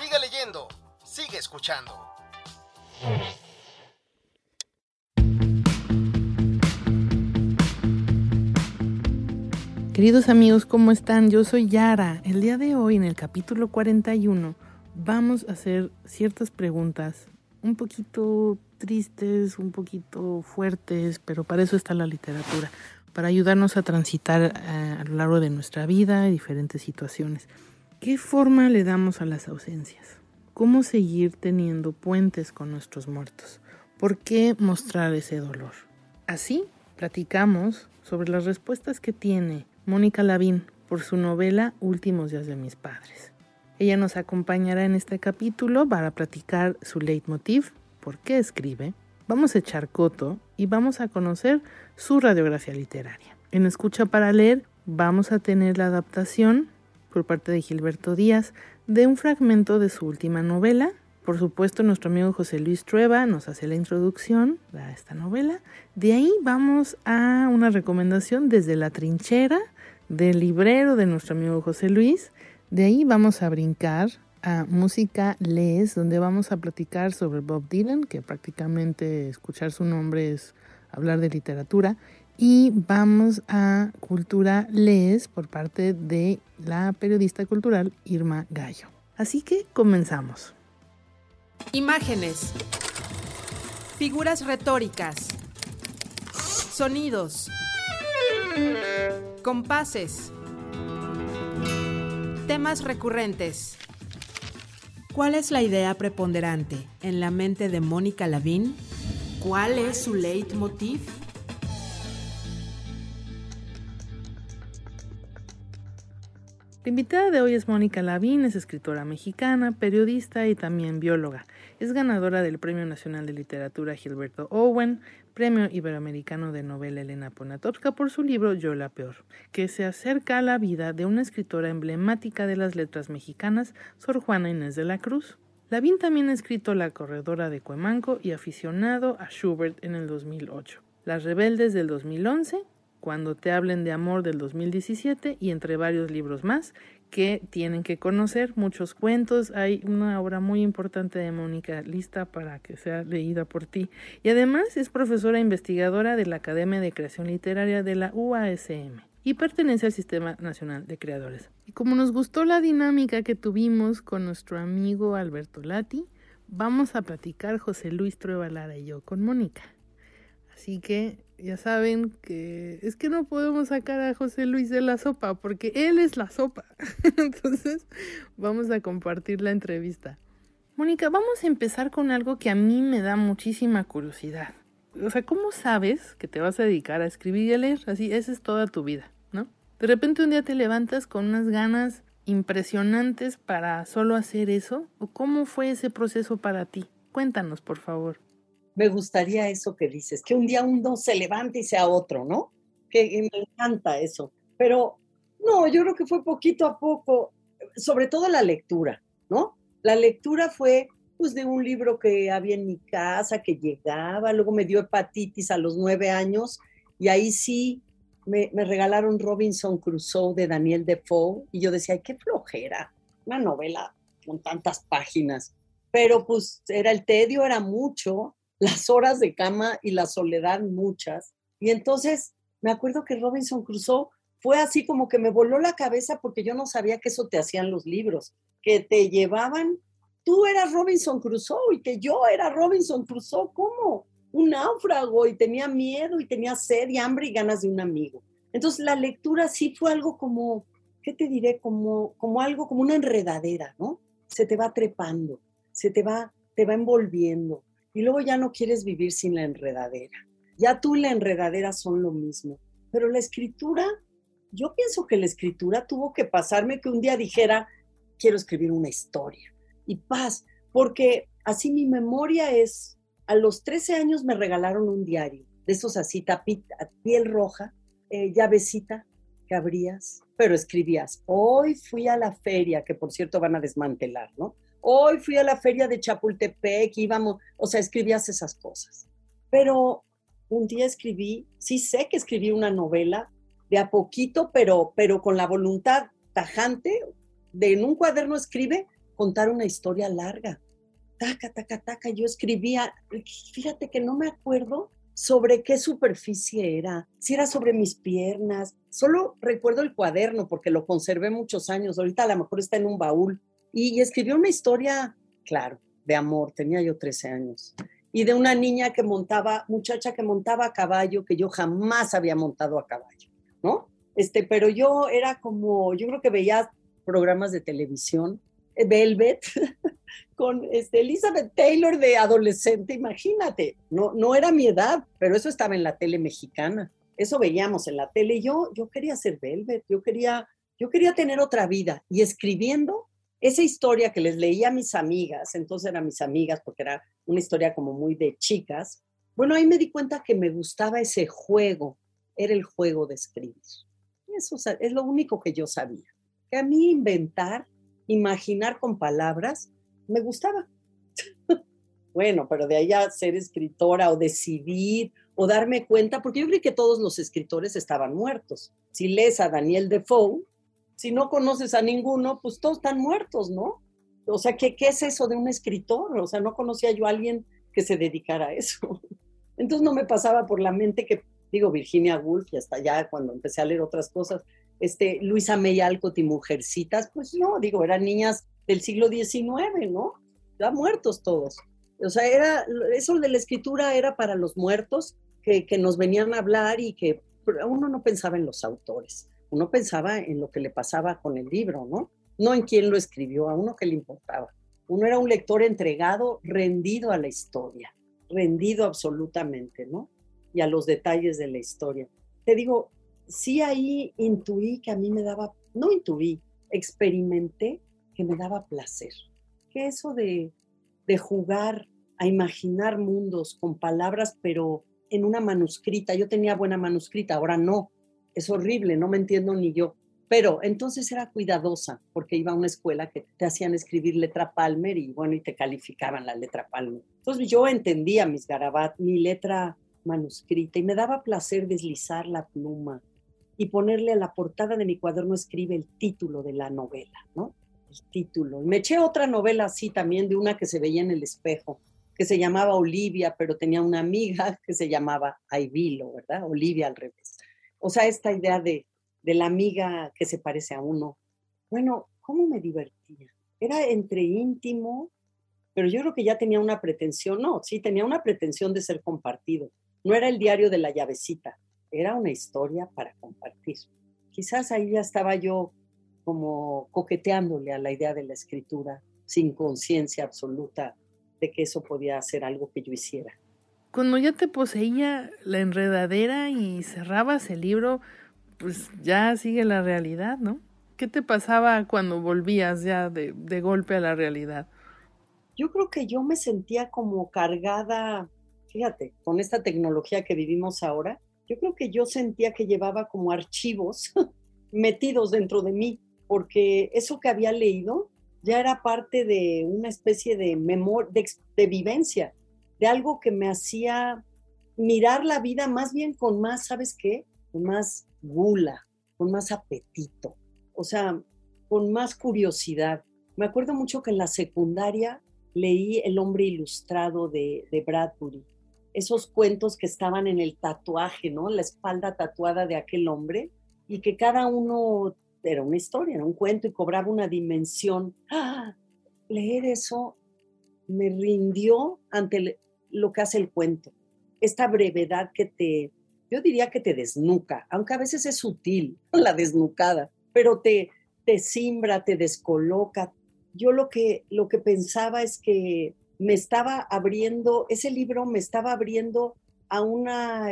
Sigue leyendo, sigue escuchando. Queridos amigos, ¿cómo están? Yo soy Yara. El día de hoy, en el capítulo 41, vamos a hacer ciertas preguntas un poquito tristes, un poquito fuertes, pero para eso está la literatura, para ayudarnos a transitar eh, a lo largo de nuestra vida diferentes situaciones. ¿Qué forma le damos a las ausencias? ¿Cómo seguir teniendo puentes con nuestros muertos? ¿Por qué mostrar ese dolor? Así platicamos sobre las respuestas que tiene Mónica Lavín por su novela Últimos días de mis padres. Ella nos acompañará en este capítulo para platicar su leitmotiv, por qué escribe, vamos a echar coto y vamos a conocer su radiografía literaria. En Escucha para leer vamos a tener la adaptación por parte de Gilberto Díaz de un fragmento de su última novela. Por supuesto, nuestro amigo José Luis Trueba nos hace la introducción a esta novela. De ahí vamos a una recomendación desde la trinchera del librero de nuestro amigo José Luis de ahí vamos a brincar a Música Les, donde vamos a platicar sobre Bob Dylan, que prácticamente escuchar su nombre es hablar de literatura. Y vamos a Cultura Les por parte de la periodista cultural Irma Gallo. Así que comenzamos. Imágenes. Figuras retóricas. Sonidos. Compases Temas recurrentes. ¿Cuál es la idea preponderante en la mente de Mónica Lavín? ¿Cuál es su leitmotiv? Invitada de hoy es Mónica Lavín, es escritora mexicana, periodista y también bióloga. Es ganadora del Premio Nacional de Literatura Gilberto Owen, Premio Iberoamericano de Novela Elena Poniatowska por su libro Yo la Peor, que se acerca a la vida de una escritora emblemática de las letras mexicanas, Sor Juana Inés de la Cruz. Lavín también ha escrito La Corredora de Cuemanco y aficionado a Schubert en el 2008, Las Rebeldes del 2011, Cuando te hablen de amor del 2017 y entre varios libros más que tienen que conocer, muchos cuentos, hay una obra muy importante de Mónica lista para que sea leída por ti. Y además es profesora investigadora de la Academia de Creación Literaria de la UASM y pertenece al Sistema Nacional de Creadores. Y como nos gustó la dinámica que tuvimos con nuestro amigo Alberto Lati, vamos a platicar José Luis Trueba Lara y yo con Mónica. Así que ya saben que es que no podemos sacar a José Luis de la sopa porque él es la sopa. Entonces vamos a compartir la entrevista. Mónica, vamos a empezar con algo que a mí me da muchísima curiosidad. O sea, ¿cómo sabes que te vas a dedicar a escribir y a leer? Así, esa es toda tu vida, ¿no? De repente un día te levantas con unas ganas impresionantes para solo hacer eso. ¿O cómo fue ese proceso para ti? Cuéntanos, por favor me gustaría eso que dices, que un día uno se levante y sea otro, ¿no? Que me encanta eso. Pero no, yo creo que fue poquito a poco, sobre todo la lectura, ¿no? La lectura fue pues de un libro que había en mi casa, que llegaba, luego me dio hepatitis a los nueve años y ahí sí me, me regalaron Robinson Crusoe de Daniel Defoe y yo decía, ay, qué flojera, una novela con tantas páginas. Pero pues era el tedio, era mucho las horas de cama y la soledad muchas. Y entonces me acuerdo que Robinson Crusoe fue así como que me voló la cabeza porque yo no sabía que eso te hacían los libros, que te llevaban, tú eras Robinson Crusoe y que yo era Robinson Crusoe, ¿cómo? Un náufrago y tenía miedo y tenía sed y hambre y ganas de un amigo. Entonces la lectura sí fue algo como, ¿qué te diré? Como, como algo, como una enredadera, ¿no? Se te va trepando, se te va, te va envolviendo y luego ya no quieres vivir sin la enredadera. Ya tú y la enredadera son lo mismo. Pero la escritura, yo pienso que la escritura tuvo que pasarme que un día dijera, quiero escribir una historia. y paz, porque así mi memoria es, a los 13 años me regalaron un diario, de esos así, tapita, piel roja, eh, llavecita que abrías, pero escribías, hoy fui a la feria, que por cierto van a desmantelar, ¿no? Hoy fui a la feria de Chapultepec, íbamos, o sea, escribías esas cosas. Pero un día escribí, sí sé que escribí una novela de a poquito, pero, pero con la voluntad tajante de en un cuaderno escribe contar una historia larga. Taca, taca, taca, yo escribía, fíjate que no me acuerdo sobre qué superficie era, si era sobre mis piernas. Solo recuerdo el cuaderno porque lo conservé muchos años. Ahorita a lo mejor está en un baúl. Y, escribió una historia, claro, de amor. Tenía yo 13 años. Y de una niña que montaba, muchacha que montaba a caballo, que yo jamás había montado a caballo, ¿no? Este, pero yo era como, yo creo que veía programas de televisión, eh, Velvet, con este, Elizabeth Taylor de adolescente, imagínate, no, no era mi edad, pero eso estaba en la tele mexicana, eso veíamos en la tele. Yo, yo quería ser Velvet, yo quería, yo quería tener otra vida y escribiendo esa historia que les leía a mis amigas, entonces eran mis amigas porque era una historia como muy de chicas, bueno, ahí me di cuenta que me gustaba ese juego, era el juego de escribir. Eso es lo único que yo sabía, que a mí inventar, imaginar con palabras, me gustaba. bueno, pero de ahí a ser escritora o decidir o darme cuenta, porque yo creí que todos los escritores estaban muertos. Si lees a Daniel Defoe, si no conoces a ninguno, pues todos están muertos, ¿no? O sea, ¿qué, ¿qué es eso de un escritor? O sea, no conocía yo a alguien que se dedicara a eso. Entonces no me pasaba por la mente que, digo, Virginia Woolf, y hasta ya cuando empecé a leer otras cosas, este, Luisa May Alcott y Mujercitas, pues no, digo, eran niñas del siglo XIX, ¿no? Ya muertos todos. O sea, era, eso de la escritura era para los muertos que, que nos venían a hablar y que uno no pensaba en los autores, uno pensaba en lo que le pasaba con el libro, ¿no? No en quién lo escribió, a uno que le importaba. Uno era un lector entregado, rendido a la historia, rendido absolutamente, ¿no? Y a los detalles de la historia. Te digo, sí ahí intuí que a mí me daba, no intuí, experimenté me daba placer. Que eso de, de jugar a imaginar mundos con palabras, pero en una manuscrita. Yo tenía buena manuscrita, ahora no. Es horrible, no me entiendo ni yo. Pero entonces era cuidadosa, porque iba a una escuela que te hacían escribir letra Palmer y bueno, y te calificaban la letra Palmer. Entonces yo entendía mis garabat, mi letra manuscrita, y me daba placer deslizar la pluma y ponerle a la portada de mi cuaderno escribe el título de la novela, ¿no? el título. Me eché otra novela así también, de una que se veía en el espejo, que se llamaba Olivia, pero tenía una amiga que se llamaba Aivilo, ¿verdad? Olivia al revés. O sea, esta idea de, de la amiga que se parece a uno. Bueno, ¿cómo me divertía? Era entre íntimo, pero yo creo que ya tenía una pretensión, no, sí, tenía una pretensión de ser compartido. No era el diario de la llavecita, era una historia para compartir. Quizás ahí ya estaba yo como coqueteándole a la idea de la escritura sin conciencia absoluta de que eso podía ser algo que yo hiciera. Cuando ya te poseía la enredadera y cerrabas el libro, pues ya sigue la realidad, ¿no? ¿Qué te pasaba cuando volvías ya de, de golpe a la realidad? Yo creo que yo me sentía como cargada, fíjate, con esta tecnología que vivimos ahora, yo creo que yo sentía que llevaba como archivos metidos dentro de mí porque eso que había leído ya era parte de una especie de memoria, de, vivencia, de algo que me hacía mirar la vida más bien con más, ¿sabes qué? Con más gula, con más apetito, o sea, con más curiosidad. Me acuerdo mucho que en la secundaria leí El hombre ilustrado de, Bradbury, esos cuentos que estaban en el tatuaje, ¿no? La espalda tatuada de aquel hombre y que cada uno era una historia, era un cuento y cobraba una dimensión. ¡Ah! Leer eso me rindió ante lo que hace el cuento. Esta brevedad que te, yo diría que te desnuca, aunque a veces es sutil la desnucada, pero te, te simbra, te descoloca. Yo lo que, lo que pensaba es que me estaba abriendo, ese libro me estaba abriendo a una,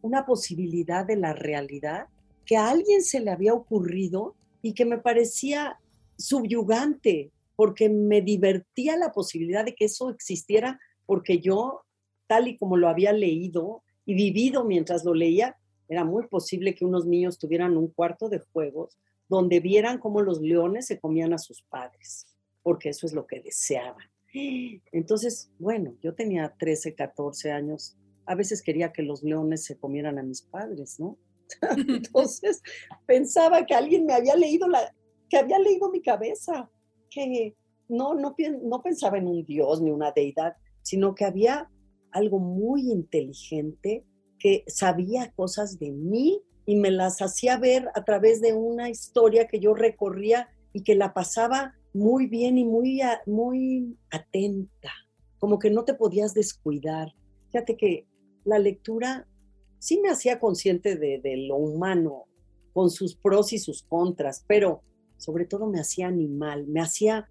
una posibilidad de la realidad que a alguien se le había ocurrido y que me parecía subyugante, porque me divertía la posibilidad de que eso existiera, porque yo, tal y como lo había leído y vivido mientras lo leía, era muy posible que unos niños tuvieran un cuarto de juegos donde vieran cómo los leones se comían a sus padres, porque eso es lo que deseaban. Entonces, bueno, yo tenía 13, 14 años, a veces quería que los leones se comieran a mis padres, ¿no? Entonces, pensaba que alguien me había leído la, que había leído mi cabeza, que no, no, no pensaba en un dios ni una deidad, sino que había algo muy inteligente que sabía cosas de mí y me las hacía ver a través de una historia que yo recorría y que la pasaba muy bien y muy, muy atenta, como que no te podías descuidar. Fíjate que la lectura sí me hacía consciente de, de lo humano, con sus pros y sus contras, pero sobre todo me hacía animal, me hacía,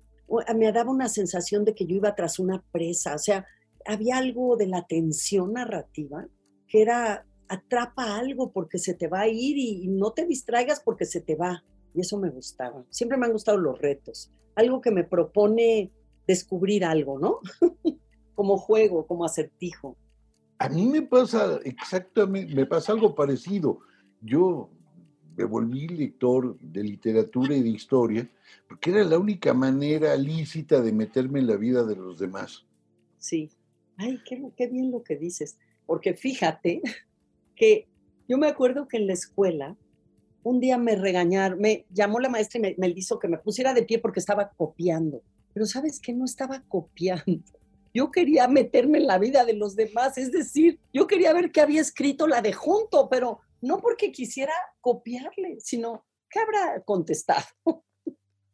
me daba una sensación de que yo iba tras una presa, o sea, había algo de la tensión narrativa que era atrapa algo porque se te va a ir y, no te distraigas porque se te va. Y eso me gustaba. Siempre me han gustado los retos. Algo que me propone descubrir algo, ¿no? como juego, como acertijo. A mí me pasa exactamente, me pasa algo parecido. Yo me volví lector de literatura y de historia porque era la única manera lícita de meterme en la vida de los demás. Sí. Ay, qué, bien lo que dices porque fíjate que yo me acuerdo que en la escuela un día me regañaron, me llamó la maestra y me, me hizo que me pusiera de pie porque estaba copiando. Pero sabes que no estaba copiando. Yo quería meterme en la vida de los demás, es decir, yo quería ver qué había escrito la de junto, pero no porque quisiera copiarle, sino qué habrá contestado.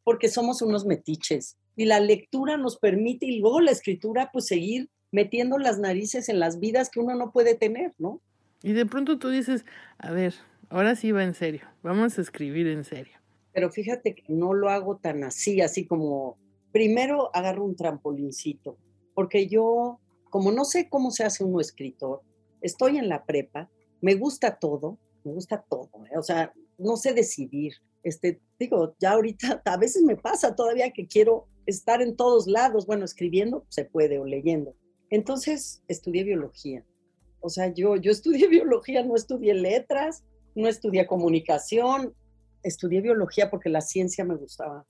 porque somos unos metiches y la lectura nos permite y luego la escritura pues seguir metiendo las narices en las vidas que uno no puede tener, ¿no? Y de pronto tú dices, a ver, ahora sí va en serio, vamos a escribir en serio. Pero fíjate que no lo hago tan así, así como, primero agarro un trampolincito, porque yo, como no sé cómo se hace uno escritor, estoy en la prepa, me gusta todo, me gusta todo, ¿eh? o sea, no sé decidir. Este, digo, ya ahorita a veces me pasa todavía que quiero estar en todos lados, bueno, escribiendo se puede o leyendo, entonces estudié biología. O sea, yo, yo estudié biología, no estudié letras, no estudié comunicación, estudié biología porque la ciencia me gustaba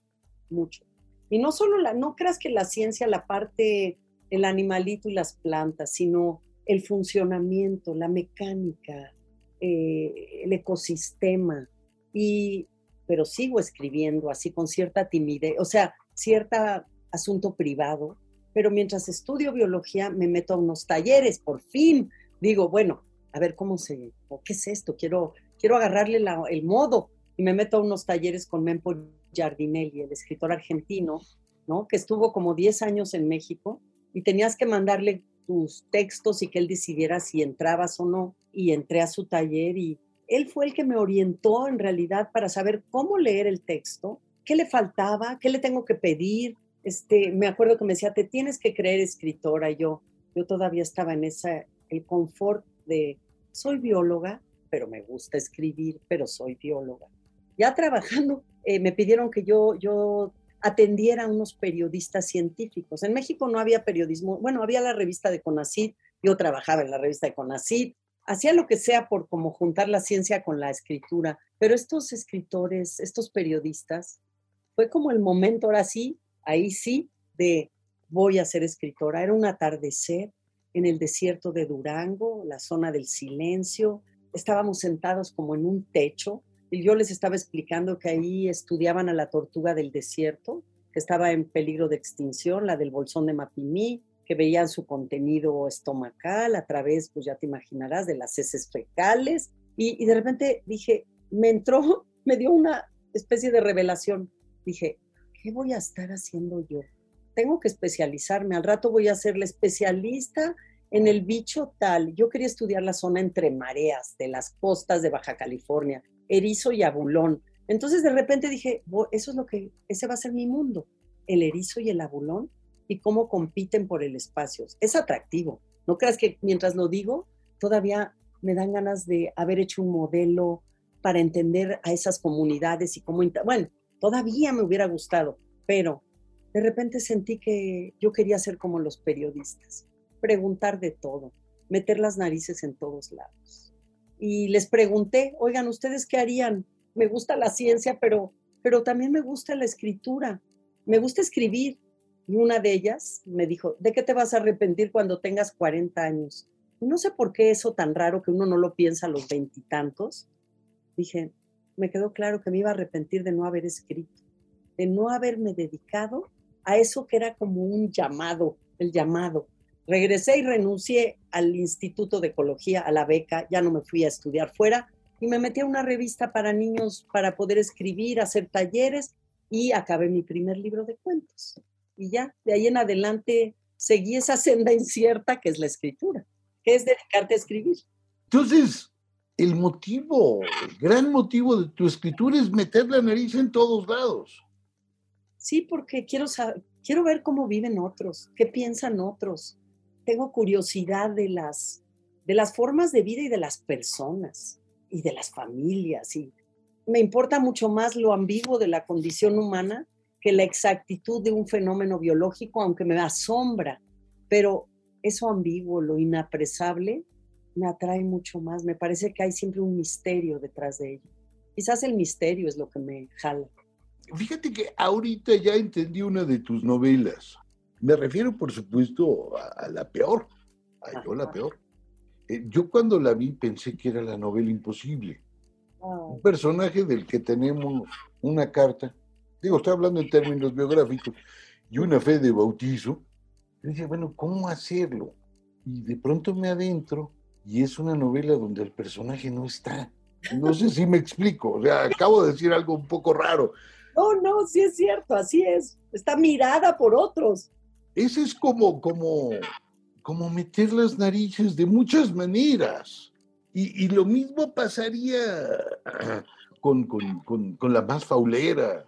mucho. Y no solo la, no creas que la ciencia, la parte, el animalito y las plantas, sino el funcionamiento, la mecánica, eh, el ecosistema. Y, pero sigo escribiendo así con cierta timidez, o sea, cierta asunto privado, pero mientras estudio biología me meto a unos talleres, por fin digo, bueno, a ver cómo se, qué es esto, quiero, quiero agarrarle el modo y me meto a unos talleres con Mempo Giardinelli, el escritor argentino, ¿no? Que estuvo como 10 años en México y tenías que mandarle tus textos y que él decidiera si entrabas o no. Y entré a su taller y él fue el que me orientó en realidad para saber cómo leer el texto, qué le faltaba, qué le tengo que pedir, este, me acuerdo que me decía, te tienes que creer escritora. Yo, yo todavía estaba en esa, el confort de, soy bióloga, pero me gusta escribir, pero soy bióloga. Ya trabajando, eh, me pidieron que yo, yo atendiera a unos periodistas científicos. En México no había periodismo, bueno, había la revista de CONACYT, yo trabajaba en la revista de CONACYT, hacía lo que sea por como juntar la ciencia con la escritura, pero estos escritores, estos periodistas, fue como el momento, ahora sí, ahí sí, de voy a ser escritora. Era un atardecer en el desierto de Durango, la zona del silencio. Estábamos sentados como en un techo yo les estaba explicando que ahí estudiaban a la tortuga del desierto, que estaba en peligro de extinción, la del bolsón de Mapimí, que veían su contenido estomacal a través, pues ya te imaginarás, de las heces fecales. Y, y de repente dije, me entró, me dio una especie de revelación. Dije, ¿qué voy a estar haciendo yo? Tengo que especializarme, al rato voy a ser la especialista en el bicho tal. Yo quería estudiar la zona entre mareas de las costas de Baja California, erizo y abulón. Entonces de repente dije, eso es lo que, ese va a ser mi mundo, el erizo y el abulón y cómo compiten por el espacio. Es atractivo. No creas que mientras lo digo, todavía me dan ganas de haber hecho un modelo para entender a esas comunidades y cómo, bueno, todavía me hubiera gustado, pero de repente sentí que yo quería ser como los periodistas, preguntar de todo, meter las narices en todos lados. Y les pregunté, oigan, ¿ustedes qué harían? Me gusta la ciencia, pero, pero también me gusta la escritura, me gusta escribir. Y una de ellas me dijo, ¿de qué te vas a arrepentir cuando tengas 40 años? No sé por qué eso tan raro que uno no lo piensa a los veintitantos. Dije, me quedó claro que me iba a arrepentir de no haber escrito, de no haberme dedicado a eso que era como un llamado, el llamado. Regresé y renuncié al Instituto de Ecología, a la beca, ya no me fui a estudiar fuera y me metí a una revista para niños para poder escribir, hacer talleres y acabé mi primer libro de cuentos. Y ya, de ahí en adelante seguí esa senda incierta que es la escritura, que es dedicarte a escribir. Entonces, el motivo, el gran motivo de tu escritura es meter la nariz en todos lados. Sí, porque quiero, saber, quiero ver cómo viven otros, qué piensan otros. Tengo curiosidad de las, de las formas de vida y de las personas y de las familias. Y me importa mucho más lo ambiguo de la condición humana que la exactitud de un fenómeno biológico, aunque me asombra. Pero eso ambiguo, lo inapresable, me atrae mucho más. Me parece que hay siempre un misterio detrás de ello. Quizás el misterio es lo que me jala. Fíjate que ahorita ya entendí una de tus novelas. Me refiero, por supuesto, a, la peor. A yo la peor. Eh, yo cuando la vi pensé que era la novela imposible. Un personaje del que tenemos una carta, digo, estoy hablando en términos biográficos, y una fe de bautizo. Yo dije, bueno, ¿cómo hacerlo? Y de pronto me adentro y es una novela donde el personaje no está. No sé si me explico, o sea, acabo de decir algo un poco raro, no, no, sí es cierto, así es. Está mirada por otros. Ese es como, como, como meter las narices de muchas maneras. Y, lo mismo pasaría con, con, la más faulera.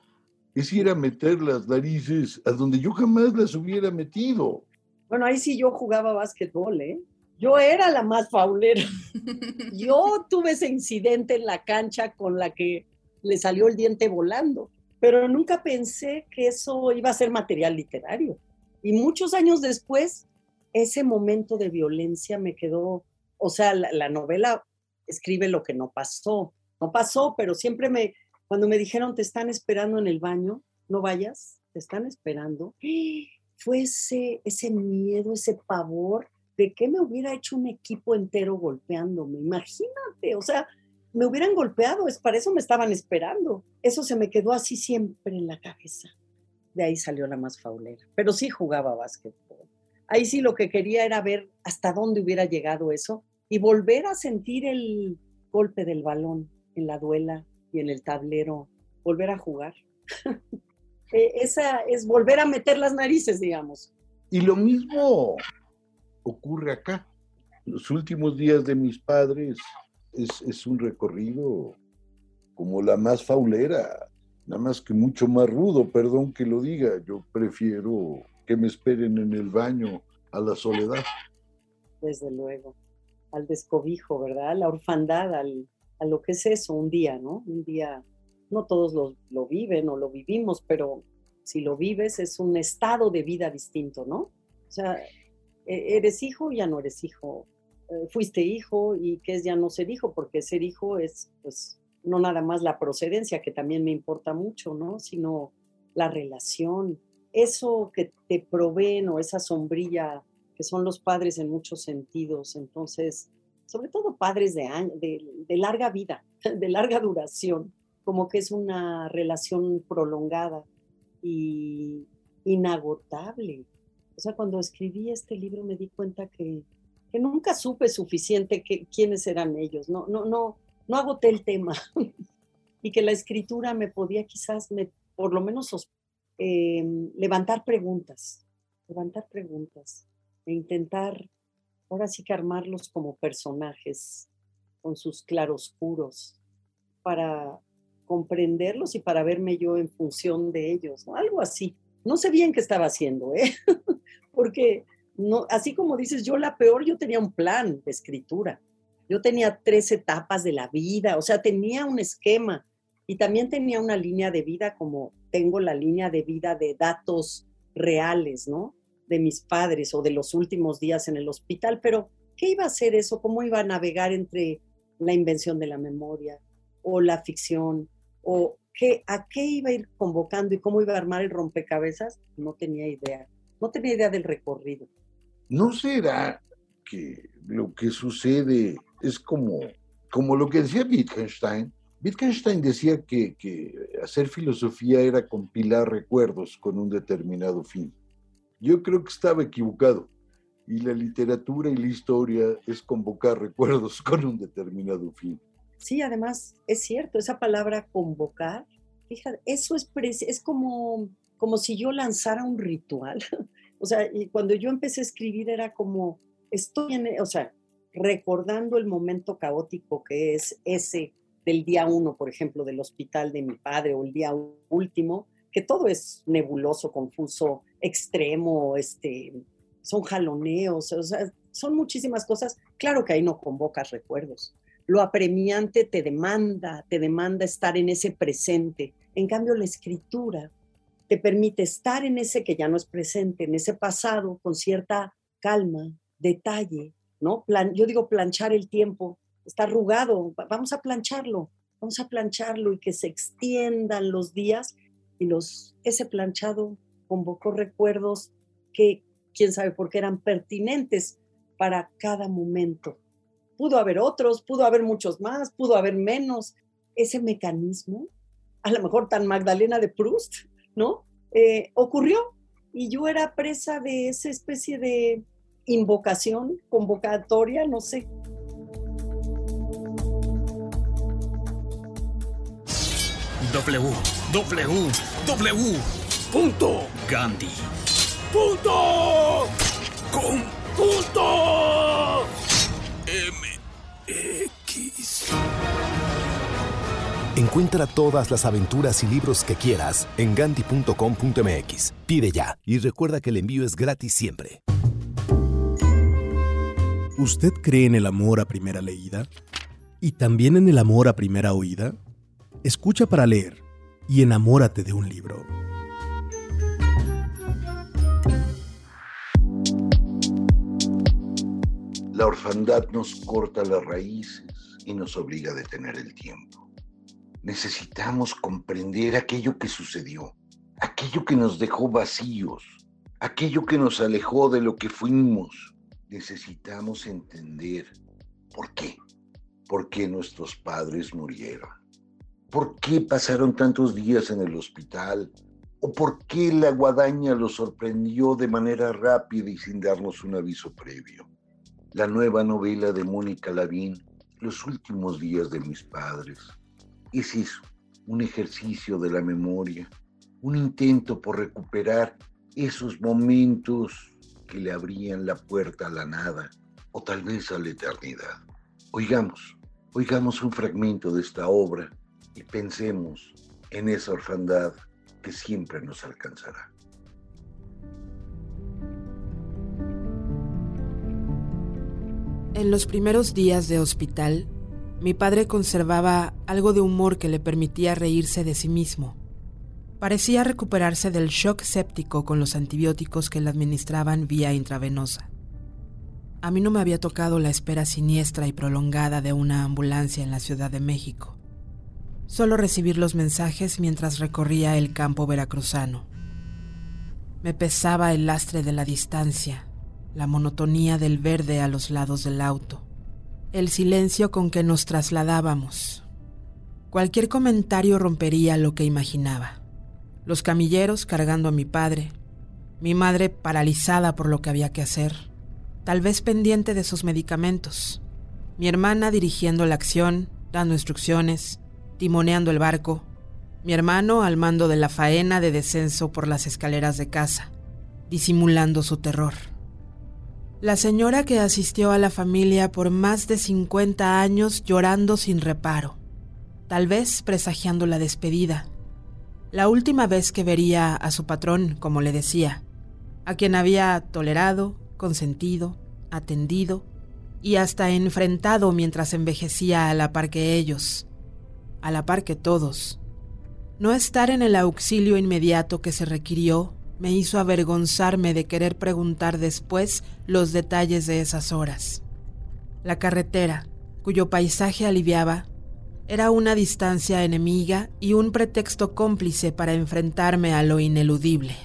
Es ir a meter las narices a donde yo jamás las hubiera metido. Bueno, ahí sí yo jugaba básquetbol, ¿eh? Yo era la más faulera. Yo tuve ese incidente en la cancha con la que le salió el diente volando pero nunca pensé que eso iba a ser material literario. Y muchos años después, ese momento de violencia me quedó, o sea, la, novela escribe lo que no pasó, no pasó, pero siempre me, cuando me dijeron, te están esperando en el baño, no vayas, te están esperando, fue ese, ese miedo, ese pavor de que me hubiera hecho un equipo entero golpeándome, imagínate, o sea, me hubieran golpeado, es para eso me estaban esperando. Eso se me quedó así siempre en la cabeza. De ahí salió la más faulera. Pero sí jugaba básquetbol. Ahí sí lo que quería era ver hasta dónde hubiera llegado eso y volver a sentir el golpe del balón en la duela y en el tablero, volver a jugar. E, esa es volver a meter las narices, digamos. Y lo mismo ocurre acá. Los últimos días de mis padres es, un recorrido como la más faulera, nada más que mucho más rudo, perdón que lo diga, yo prefiero que me esperen en el baño a la soledad. Desde luego, al descobijo, ¿verdad? La orfandad, al, a lo que es eso, un día, ¿no? Un día, no todos lo, lo viven o lo vivimos, pero si lo vives es un estado de vida distinto, ¿no? O sea, e, eres hijo, ya no eres hijo, eh, fuiste hijo y que es ya no ser hijo, porque ser hijo es pues no nada más la procedencia, que también me importa mucho, ¿no? Sino la relación, eso que te proveen o esa sombrilla que son los padres en muchos sentidos. Entonces, sobre todo padres de, de, de larga vida, de larga duración, como que es una relación prolongada y inagotable. O sea, cuando escribí este libro me di cuenta que nunca supe suficiente que, quiénes eran ellos, no, no, no, no agoté el tema y que la escritura me podía quizás, por lo menos, em, levantar preguntas, levantar preguntas e intentar ahora sí que armarlos como personajes con sus claroscuros para comprenderlos y para verme yo en función de ellos, algo así. No sé bien qué estaba haciendo, ¿eh? porque no, así como dices, yo la peor, yo tenía un plan de escritura. Yo tenía tres etapas de la vida, o sea, tenía un esquema y también tenía una línea de vida como tengo la línea de vida de datos reales, ¿no? De mis padres o de los últimos días en el hospital, pero ¿qué iba a ser eso? ¿Cómo iba a navegar entre la invención de la memoria o la ficción o qué, a qué iba a ir convocando y cómo iba a armar el rompecabezas? No tenía idea, no tenía idea del recorrido. ¿No será que lo que sucede es como, como lo que decía Wittgenstein? Wittgenstein decía que, que hacer filosofía era compilar recuerdos con un determinado fin. Yo creo que estaba equivocado. Y la literatura y la historia es convocar recuerdos con un determinado fin. Sí, además es cierto, esa palabra convocar, fíjate, eso es, es como, como si yo lanzara un ritual. o sea, y cuando yo empecé a escribir era como, estoy en, o sea, recordando el momento caótico que es ese del día uno, por ejemplo, del hospital de mi padre o el día último, que todo es nebuloso, confuso, extremo, este, son jaloneos, son muchísimas cosas. Claro que ahí no convocas recuerdos. Lo apremiante te demanda, te demanda estar en ese presente. En cambio, la escritura te permite estar en ese que ya no es presente, en ese pasado, con cierta calma, detalle, ¿no? Plan, yo digo planchar el tiempo, está arrugado, vamos a plancharlo, vamos a plancharlo y que se extiendan los días y los, ese planchado convocó recuerdos que quién sabe por qué eran pertinentes para cada momento. Pudo haber otros, pudo haber muchos más, pudo haber menos. Ese mecanismo, a lo mejor tan Magdalena de Proust, ¿no? Eh, ocurrió y yo era presa de esa especie de invocación, convocatoria, no sé. W, W, W. Punto. Gandhi. Punto. Con. Punto. MX. Encuentra todas las aventuras y libros que quieras en ganti.com.mx. Pide ya y recuerda que el envío es gratis siempre. ¿Usted cree en el amor a primera leída? ¿Y también en el amor a primera oída? Escucha para leer y enamórate de un libro. La orfandad nos corta las raíces y nos obliga a detener el tiempo. Necesitamos comprender aquello que sucedió, aquello que nos dejó vacíos, aquello que nos alejó de lo que fuimos. Necesitamos entender por qué, por qué nuestros padres murieron, por qué pasaron tantos días en el hospital o por qué la guadaña los sorprendió de manera rápida y sin darnos un aviso previo la nueva novela de Mónica Lavín, Los últimos días de mis padres. Es eso, un ejercicio de la memoria, un intento por recuperar esos momentos que le abrían la puerta a la nada o tal vez a la eternidad. Oigamos, oigamos un fragmento de esta obra y pensemos en esa orfandad que siempre nos alcanzará. En los primeros días de hospital, mi padre conservaba algo de humor que le permitía reírse de sí mismo. Parecía recuperarse del shock séptico con los antibióticos que le administraban vía intravenosa. A mí no me había tocado la espera siniestra y prolongada de una ambulancia en la Ciudad de México. Solo recibir los mensajes mientras recorría el campo veracruzano. Me pesaba el lastre de la distancia, la monotonía del verde a los lados del auto, el silencio con que nos trasladábamos. Cualquier comentario rompería lo que imaginaba. Los camilleros cargando a mi padre, mi madre paralizada por lo que había que hacer, tal vez pendiente de sus medicamentos, mi hermana dirigiendo la acción, dando instrucciones, timoneando el barco, mi hermano al mando de la faena de descenso por las escaleras de casa, disimulando su terror. La señora que asistió a la familia por más de 50 años llorando sin reparo, tal vez presagiando la despedida. La última vez que vería a su patrón, como le decía, a quien había tolerado, consentido, atendido y hasta enfrentado mientras envejecía a la par que ellos, a la par que todos. No estar en el auxilio inmediato que se requirió me hizo avergonzarme de querer preguntar después los detalles de esas horas. La carretera, cuyo paisaje aliviaba, era una distancia enemiga y un pretexto cómplice para enfrentarme a lo ineludible.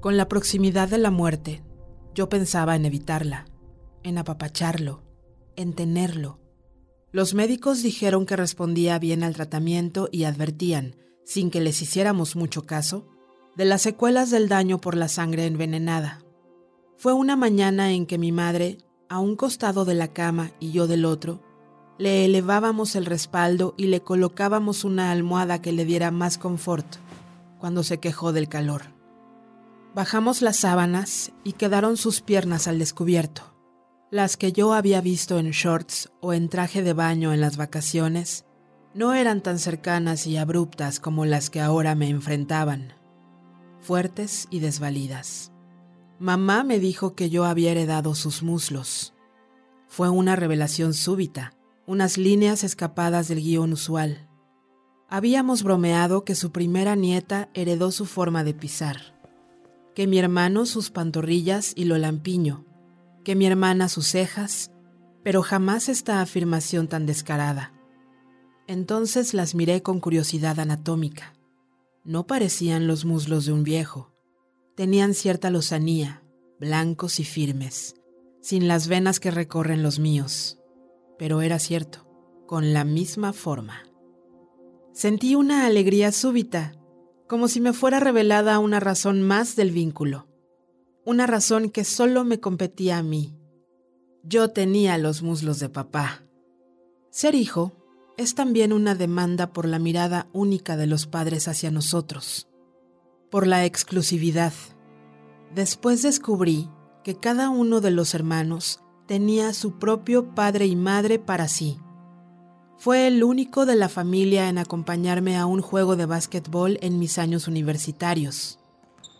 Con la proximidad de la muerte, yo pensaba en evitarla, en apapacharlo, en tenerlo. Los médicos dijeron que respondía bien al tratamiento y advertían, sin que les hiciéramos mucho caso, de las secuelas del daño por la sangre envenenada. Fue una mañana en que mi madre, a un costado de la cama y yo del otro, le elevábamos el respaldo y le colocábamos una almohada que le diera más confort cuando se quejó del calor. Bajamos las sábanas y quedaron sus piernas al descubierto. Las que yo había visto en shorts o en traje de baño en las vacaciones no eran tan cercanas y abruptas como las que ahora me enfrentaban, fuertes y desvalidas. Mamá me dijo que yo había heredado sus muslos. Fue una revelación súbita, unas líneas escapadas del guion usual. Habíamos bromeado que su primera nieta heredó su forma de pisar, que mi hermano sus pantorrillas y lo lampiño, que mi hermana sus cejas, pero jamás esta afirmación tan descarada. Entonces las miré con curiosidad anatómica. No parecían los muslos de un viejo. Tenían cierta lozanía, blancos y firmes, sin las venas que recorren los míos pero era cierto, con la misma forma. Sentí una alegría súbita, como si me fuera revelada una razón más del vínculo, una razón que solo me competía a mí. Yo tenía los muslos de papá. Ser hijo es también una demanda por la mirada única de los padres hacia nosotros, por la exclusividad. Después descubrí que cada uno de los hermanos tenía su propio padre y madre para sí. Fue el único de la familia en acompañarme a un juego de básquetbol en mis años universitarios.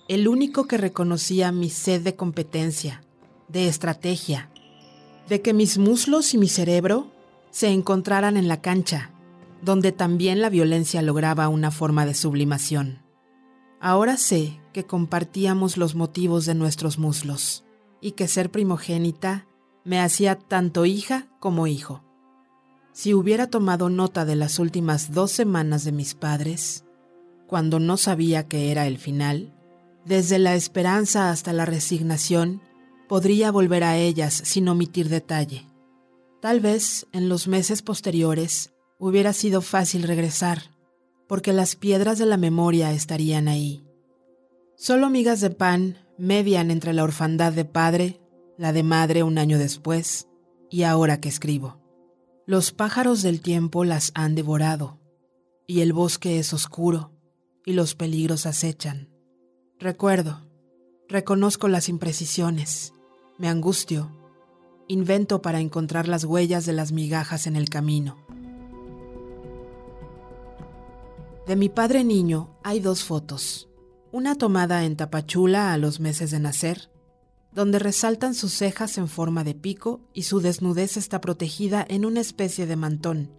El único que reconocía mi sed de competencia, de estrategia, de que mis muslos y mi cerebro se encontraran en la cancha, donde también la violencia lograba una forma de sublimación. Ahora sé que compartíamos los motivos de nuestros muslos y que ser primogénita me hacía tanto hija como hijo. Si hubiera tomado nota de las últimas dos semanas de mis padres, cuando no sabía que era el final, desde la esperanza hasta la resignación, podría volver a ellas sin omitir detalle. Tal vez en los meses posteriores hubiera sido fácil regresar, porque las piedras de la memoria estarían ahí. Solo migas de pan median entre la orfandad de padre la de madre un año después, y ahora que escribo. Los pájaros del tiempo las han devorado, y el bosque es oscuro, y los peligros acechan. Recuerdo, reconozco las imprecisiones, me angustio, invento para encontrar las huellas de las migajas en el camino. De mi padre niño hay dos fotos, una tomada en Tapachula a los meses de nacer donde resaltan sus cejas en forma de pico y su desnudez está protegida en una especie de mantón,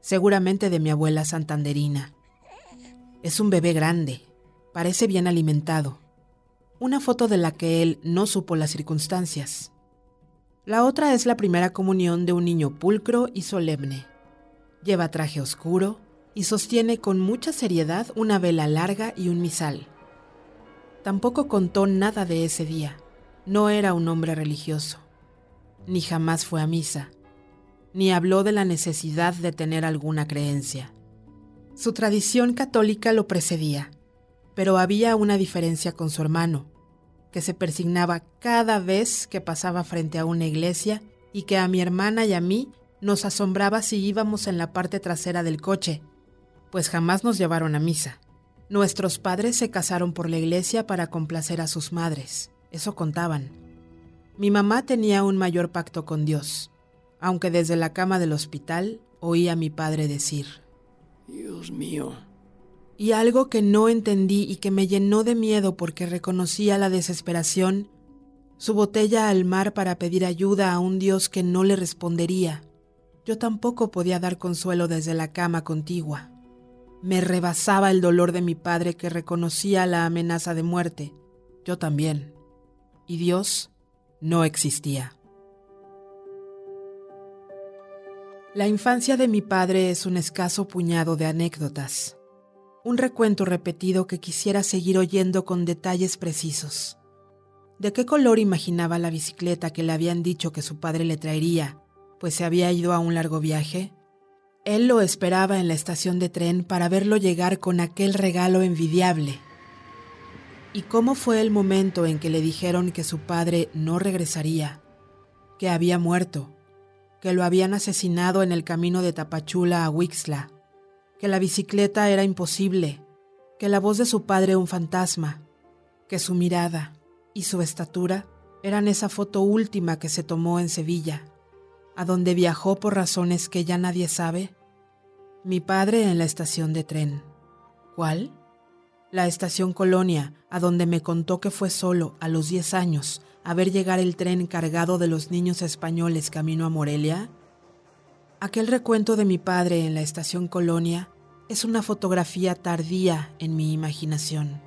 seguramente de mi abuela santanderina. Es un bebé grande, parece bien alimentado, una foto de la que él no supo las circunstancias. La otra es la primera comunión de un niño pulcro y solemne. Lleva traje oscuro y sostiene con mucha seriedad una vela larga y un misal. Tampoco contó nada de ese día no era un hombre religioso, ni jamás fue a misa, ni habló de la necesidad de tener alguna creencia. Su tradición católica lo precedía, pero había una diferencia con su hermano, que se persignaba cada vez que pasaba frente a una iglesia y que a mi hermana y a mí nos asombraba si íbamos en la parte trasera del coche, pues jamás nos llevaron a misa. Nuestros padres se casaron por la iglesia para complacer a sus madres. Eso contaban. Mi mamá tenía un mayor pacto con Dios, aunque desde la cama del hospital oí a mi padre decir, Dios mío. Y algo que no entendí y que me llenó de miedo porque reconocía la desesperación, su botella al mar para pedir ayuda a un Dios que no le respondería. Yo tampoco podía dar consuelo desde la cama contigua. Me rebasaba el dolor de mi padre que reconocía la amenaza de muerte. Yo también. Y Dios no existía. La infancia de mi padre es un escaso puñado de anécdotas, un recuento repetido que quisiera seguir oyendo con detalles precisos. ¿De qué color imaginaba la bicicleta que le habían dicho que su padre le traería, pues se había ido a un largo viaje? Él lo esperaba en la estación de tren para verlo llegar con aquel regalo envidiable. ¿Y cómo fue el momento en que le dijeron que su padre no regresaría, que había muerto? que lo habían asesinado en el camino de Tapachula a Wixla, que la bicicleta era imposible, que la voz de su padre un fantasma, que su mirada y su estatura eran esa foto última que se tomó en Sevilla, a donde viajó por razones que ya nadie sabe. Mi padre en la estación de tren. ¿Cuál? La estación Colonia, a donde me contó que fue solo a los 10 años a ver llegar el tren cargado de los niños españoles camino a Morelia? Aquel recuento de mi padre en la estación Colonia es una fotografía tardía en mi imaginación.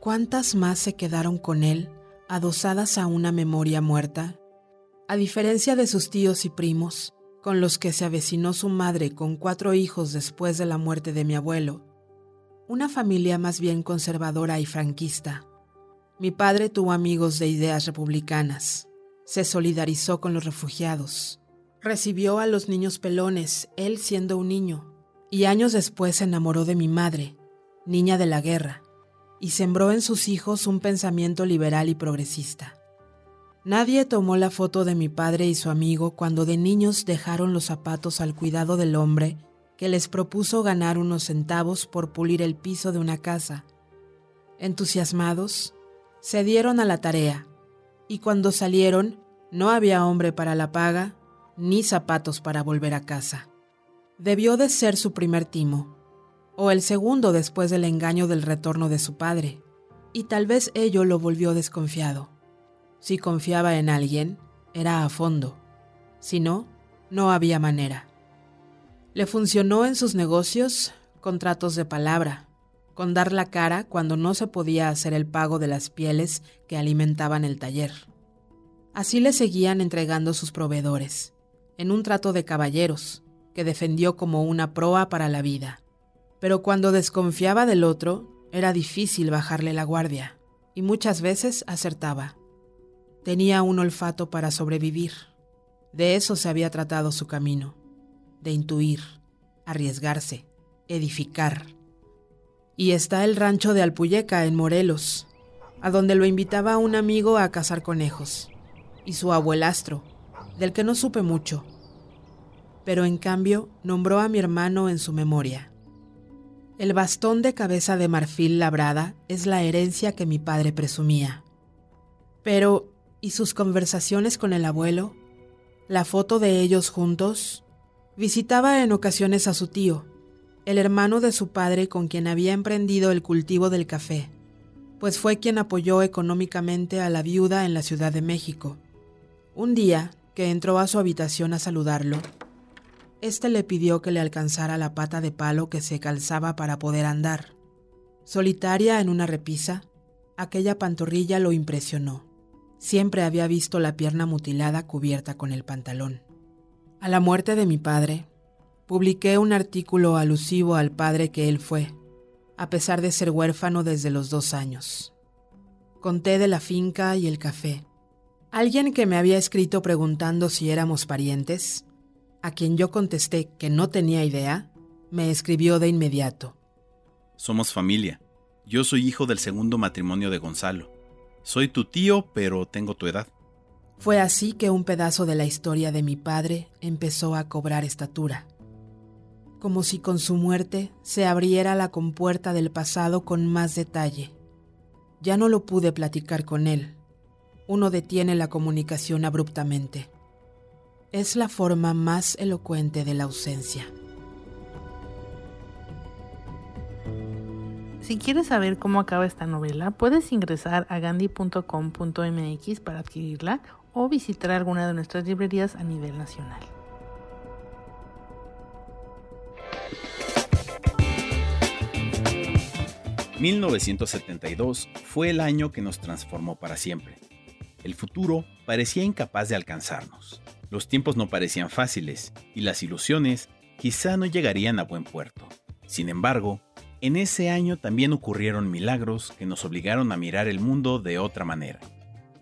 ¿Cuántas más se quedaron con él, adosadas a una memoria muerta? A diferencia de sus tíos y primos, con los que se avecinó su madre con cuatro hijos después de la muerte de mi abuelo, una familia más bien conservadora y franquista. Mi padre tuvo amigos de ideas republicanas. Se solidarizó con los refugiados. Recibió a los niños pelones, él siendo un niño. Y años después se enamoró de mi madre, niña de la guerra, y sembró en sus hijos un pensamiento liberal y progresista. Nadie tomó la foto de mi padre y su amigo cuando de niños dejaron los zapatos al cuidado del hombre que les propuso ganar unos centavos por pulir el piso de una casa. Entusiasmados, se dieron a la tarea, y cuando salieron no había hombre para la paga ni zapatos para volver a casa. Debió de ser su primer timo, o el segundo después del engaño del retorno de su padre, y tal vez ello lo volvió desconfiado. Si confiaba en alguien, era a fondo, si no, no había manera. Le funcionó en sus negocios contratos de palabra, con dar la cara cuando no se podía hacer el pago de las pieles que alimentaban el taller. Así le seguían entregando sus proveedores, en un trato de caballeros, que defendió como una proa para la vida. Pero cuando desconfiaba del otro, era difícil bajarle la guardia, y muchas veces acertaba. Tenía un olfato para sobrevivir. De eso se había tratado su camino, de intuir, arriesgarse, edificar y está el rancho de Alpuyeca en Morelos, a donde lo invitaba un amigo a cazar conejos, y su abuelastro, del que no supe mucho, pero en cambio nombró a mi hermano en su memoria. El bastón de cabeza de marfil labrada es la herencia que mi padre presumía. Pero, ¿y sus conversaciones con el abuelo? La foto de ellos juntos. Visitaba en ocasiones a su tío, el hermano de su padre con quien había emprendido el cultivo del café, pues fue quien apoyó económicamente a la viuda en la Ciudad de México. Un día, que entró a su habitación a saludarlo, éste le pidió que le alcanzara la pata de palo que se calzaba para poder andar. Solitaria en una repisa, aquella pantorrilla lo impresionó. Siempre había visto la pierna mutilada cubierta con el pantalón. A la muerte de mi padre, publiqué un artículo alusivo al padre que él fue, a pesar de ser huérfano desde los dos años. Conté de la finca y el café. Alguien que me había escrito preguntando si éramos parientes, a quien yo contesté que no tenía idea, me escribió de inmediato. Somos familia. Yo soy hijo del segundo matrimonio de Gonzalo. Soy tu tío, pero tengo tu edad. Fue así que un pedazo de la historia de mi padre empezó a cobrar estatura como si con su muerte se abriera la compuerta del pasado con más detalle. Ya no lo pude platicar con él. Uno detiene la comunicación abruptamente. Es la forma más elocuente de la ausencia. Si quieres saber cómo acaba esta novela, puedes ingresar a gandhi.com.mx para adquirirla o visitar alguna de nuestras librerías a nivel nacional. 1972 fue el año que nos transformó para siempre. El futuro parecía incapaz de alcanzarnos. Los tiempos no parecían fáciles y las ilusiones quizá no llegarían a buen puerto. Sin embargo, en ese año también ocurrieron milagros que nos obligaron a mirar el mundo de otra manera.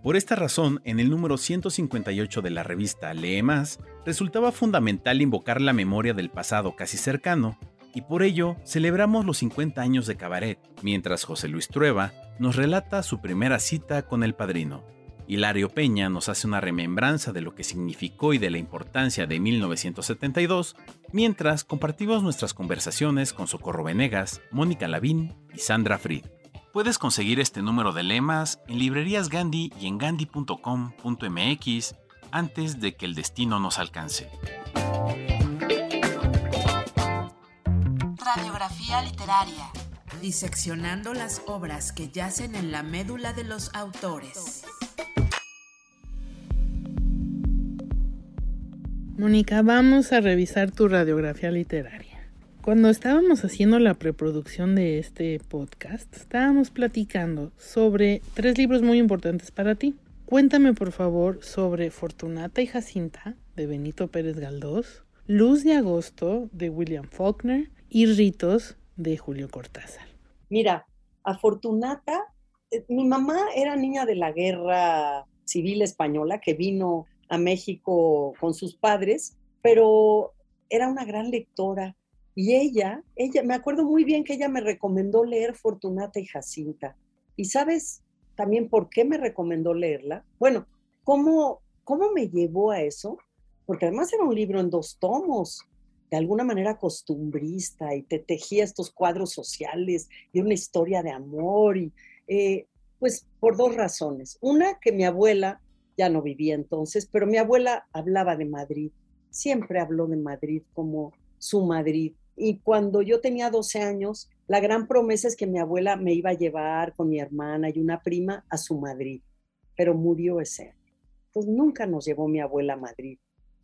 Por esta razón, en el número 158 de la revista Lee Más, resultaba fundamental invocar la memoria del pasado casi cercano y por ello celebramos los 50 años de Cabaret, mientras José Luis Trueba nos relata su primera cita con el padrino. Hilario Peña nos hace una remembranza de lo que significó y de la importancia de 1972, mientras compartimos nuestras conversaciones con Socorro Venegas, Mónica Lavín y Sandra Fried. Puedes conseguir este número de lemas en librerías Gandhi y en gandhi.com.mx antes de que el destino nos alcance. Radiografía literaria. Diseccionando las obras que yacen en la médula de los autores. Mónica, vamos a revisar tu radiografía literaria. Cuando estábamos haciendo la preproducción de este podcast, estábamos platicando sobre tres libros muy importantes para ti. Cuéntame por favor sobre Fortunata y Jacinta de Benito Pérez Galdós, Luz de Agosto de William Faulkner y Ritos de Julio Cortázar. Mira, afortunata, eh, mi mamá era niña de la guerra civil española que vino a México con sus padres, pero era una gran lectora. Y ella, ella, me acuerdo muy bien que ella me recomendó leer Fortunata y Jacinta. ¿Y sabes también por qué me recomendó leerla? Bueno, ¿cómo, cómo me llevó a eso? Porque además era un libro en dos tomos de alguna manera costumbrista y te tejía estos cuadros sociales y una historia de amor y eh, pues por dos razones. Una, que mi abuela ya no vivía entonces, pero mi abuela hablaba de Madrid, siempre habló de Madrid como su Madrid. Y cuando yo tenía 12 años, la gran promesa es que mi abuela me iba a llevar con mi hermana y una prima a su Madrid, pero murió ese año. Entonces nunca nos llevó mi abuela a Madrid.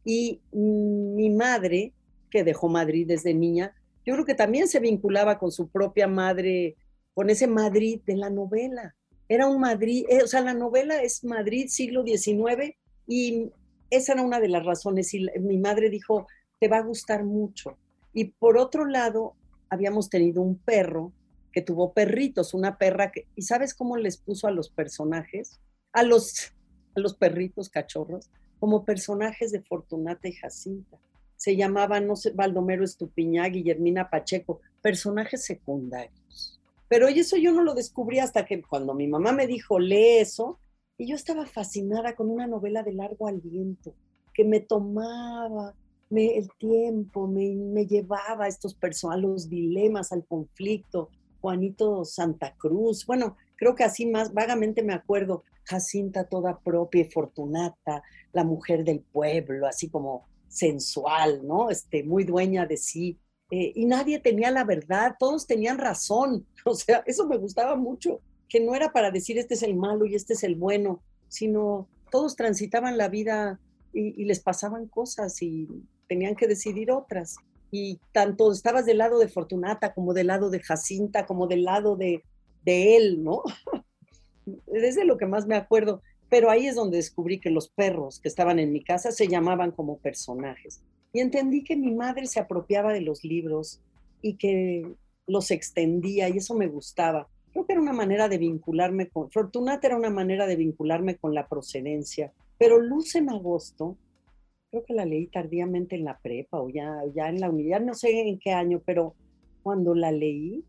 Y mi madre que dejó Madrid desde niña, yo creo que también se vinculaba con su propia madre, con ese Madrid de la novela. Era un Madrid, eh, o sea, la novela es Madrid siglo XIX y esa era una de las razones. Y mi madre dijo, te va a gustar mucho. Y por otro lado, habíamos tenido un perro que tuvo perritos, una perra que, ¿y sabes cómo les puso a los personajes? A los, a los perritos cachorros, como personajes de Fortunata y Jacinta se llamaban, no sé, Baldomero Estupiñá, Guillermina Pacheco, personajes secundarios. Pero eso yo no lo descubrí hasta que cuando mi mamá me dijo, lee eso, y yo estaba fascinada con una novela de largo aliento, que me tomaba me, el tiempo, me, me llevaba a estos personajes, a los dilemas, al conflicto. Juanito Santa Cruz, bueno, creo que así más vagamente me acuerdo, Jacinta toda propia y fortunata, la mujer del pueblo, así como sensual, ¿no? Este, muy dueña de sí. Eh, y nadie tenía la verdad, todos tenían razón. O sea, eso me gustaba mucho, que no era para decir este es el malo y este es el bueno, sino todos transitaban la vida y, les pasaban cosas y tenían que decidir otras. Y tanto estabas del lado de Fortunata como del lado de Jacinta, como del lado de, de él, ¿no? Desde lo que más me acuerdo. Pero ahí es donde descubrí que los perros que estaban en mi casa se llamaban como personajes. Y entendí que mi madre se apropiaba de los libros y que los extendía y eso me gustaba. Creo que era una manera de vincularme con, Fortunata era una manera de vincularme con la procedencia, pero Luz en agosto, creo que la leí tardíamente en la prepa o ya, ya en la unidad, no sé en qué año, pero cuando la leí,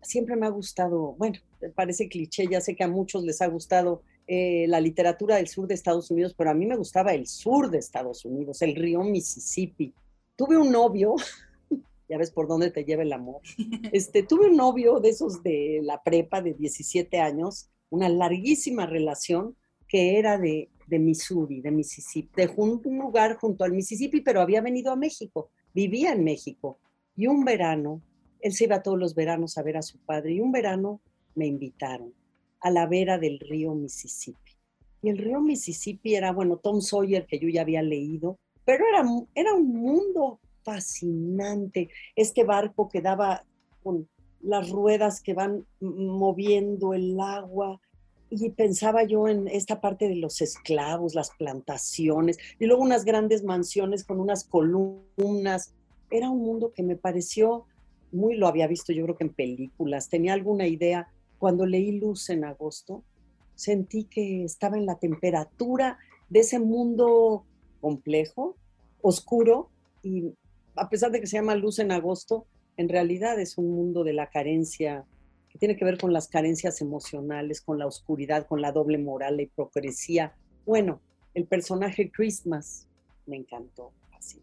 siempre me ha gustado, bueno, parece cliché, ya sé que a muchos les ha gustado eh, la literatura del sur de Estados Unidos, pero a mí me gustaba el sur de Estados Unidos, el río Mississippi. Tuve un novio, ya ves por dónde te lleva el amor. Este, tuve un novio de esos de la prepa de 17 años, una larguísima relación que era de, de Missouri, de Mississippi, de un lugar junto al Mississippi, pero había venido a México, vivía en México. Y un verano, él se iba todos los veranos a ver a su padre, y un verano me invitaron a la vera del río Mississippi. Y el río Mississippi era, bueno, Tom Sawyer, que yo ya había leído, pero era, era un mundo fascinante. Este barco que daba con las ruedas que van moviendo el agua. Y pensaba yo en esta parte de los esclavos, las plantaciones, y luego unas grandes mansiones con unas columnas. Era un mundo que me pareció muy, lo había visto yo creo que en películas, tenía alguna idea. Cuando leí Luz en agosto, sentí que estaba en la temperatura de ese mundo complejo, oscuro, y a pesar de que se llama Luz en agosto, en realidad es un mundo de la carencia, que tiene que ver con las carencias emocionales, con la oscuridad, con la doble moral, la hipocresía. Bueno, el personaje Christmas me encantó así.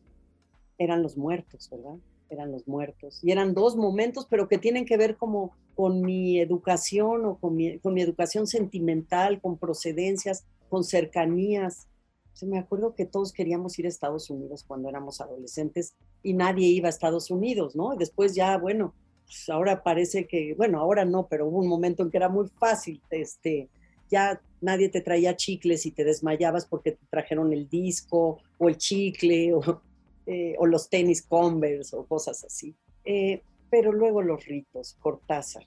Eran los muertos, ¿verdad? Eran los muertos. Y eran dos momentos, pero que tienen que ver como con mi educación o con mi, con mi educación sentimental, con procedencias, con cercanías, me acuerdo que todos queríamos ir a Estados Unidos cuando éramos adolescentes y nadie iba a Estados Unidos, ¿no? después ya, bueno, pues ahora parece que, bueno, ahora no, pero hubo un momento en que era muy fácil, este, ya nadie te traía chicles y te desmayabas porque te trajeron el disco o el chicle o, eh, los tenis Converse o cosas así. Eh, pero luego los ritos, Cortázar.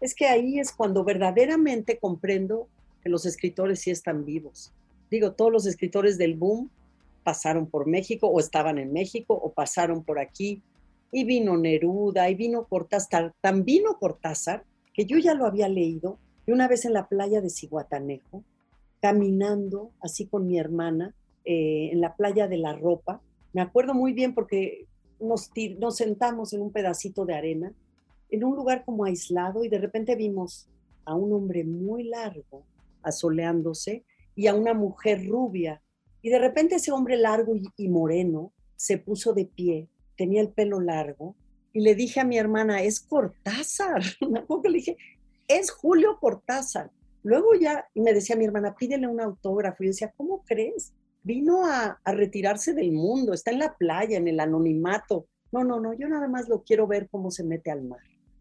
Es que ahí es cuando verdaderamente comprendo que los escritores sí están vivos digo, todos los escritores del boom pasaron por México o estaban en México o pasaron por aquí. Y vino Neruda, y vino Cortázar, tan vino Cortázar, que yo ya lo había leído, y una vez en la playa de Ciguatanejo, caminando así con mi hermana, eh, en la playa de la ropa, me acuerdo muy bien porque nos, nos sentamos en un pedacito de arena, en un lugar como aislado, y de repente vimos a un hombre muy largo asoleándose y a una mujer rubia. Y de repente ese hombre largo y, moreno se puso de pie, tenía el pelo largo, y le dije a mi hermana, es Cortázar. le dije, es Julio Cortázar. Luego ya me decía mi hermana, pídele un autógrafo. Y yo decía, ¿cómo crees? Vino a, a, retirarse del mundo, está en la playa, en el anonimato. No, no, no, yo nada más lo quiero ver cómo se mete al mar.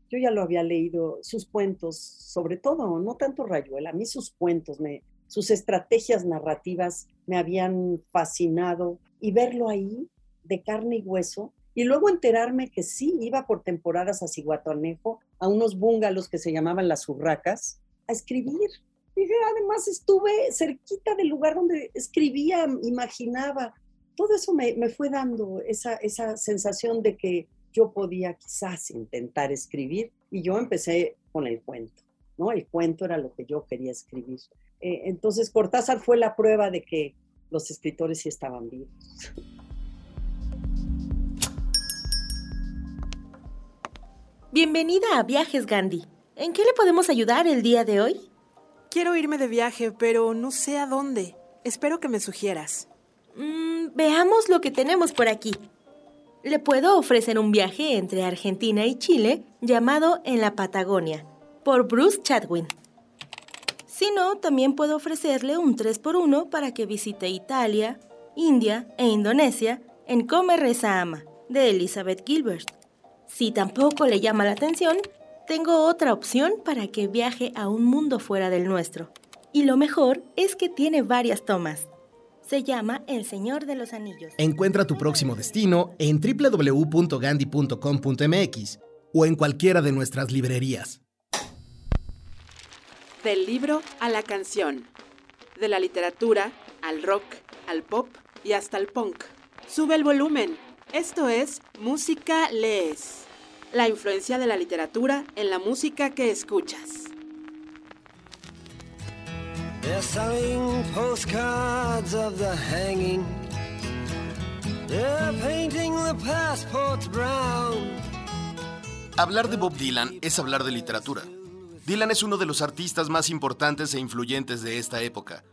Yo ya lo había leído, sus cuentos, sobre todo, no tanto Rayuela, a mí sus cuentos me, sus estrategias narrativas me habían fascinado y verlo ahí de carne y hueso y luego enterarme que sí iba por temporadas a Ciguatanejo, a unos búngalos que se llamaban las urracas, a escribir. Y además estuve cerquita del lugar donde escribía, imaginaba. Todo eso me, me fue dando esa, esa sensación de que yo podía quizás intentar escribir y yo empecé con el cuento, ¿no? El cuento era lo que yo quería escribir. Eh, entonces Cortázar fue la prueba de que los escritores sí estaban vivos. Bienvenida a Viajes Gandhi. ¿En qué le podemos ayudar el día de hoy? Quiero irme de viaje, pero no sé a dónde. Espero que me sugieras. Mm, veamos lo que tenemos por aquí. Le puedo ofrecer un viaje entre Argentina y Chile llamado En la Patagonia, por Bruce Chadwin. Si no, también puedo ofrecerle un 3x1 para que visite Italia, India e Indonesia en Come Reza Ama, de Elizabeth Gilbert. Si tampoco le llama la atención, tengo otra opción para que viaje a un mundo fuera del nuestro. Y lo mejor es que tiene varias tomas. Se llama El Señor de los Anillos. Encuentra tu próximo destino en www.gandhi.com.mx o en cualquiera de nuestras librerías. Del libro a la canción. De la literatura al rock, al pop y hasta al punk. Sube el volumen. Esto es Música Lees. La influencia de la literatura en la música que escuchas. Hablar de Bob Dylan es hablar de literatura. Dylan es uno de los artistas más importantes e influyentes de esta época,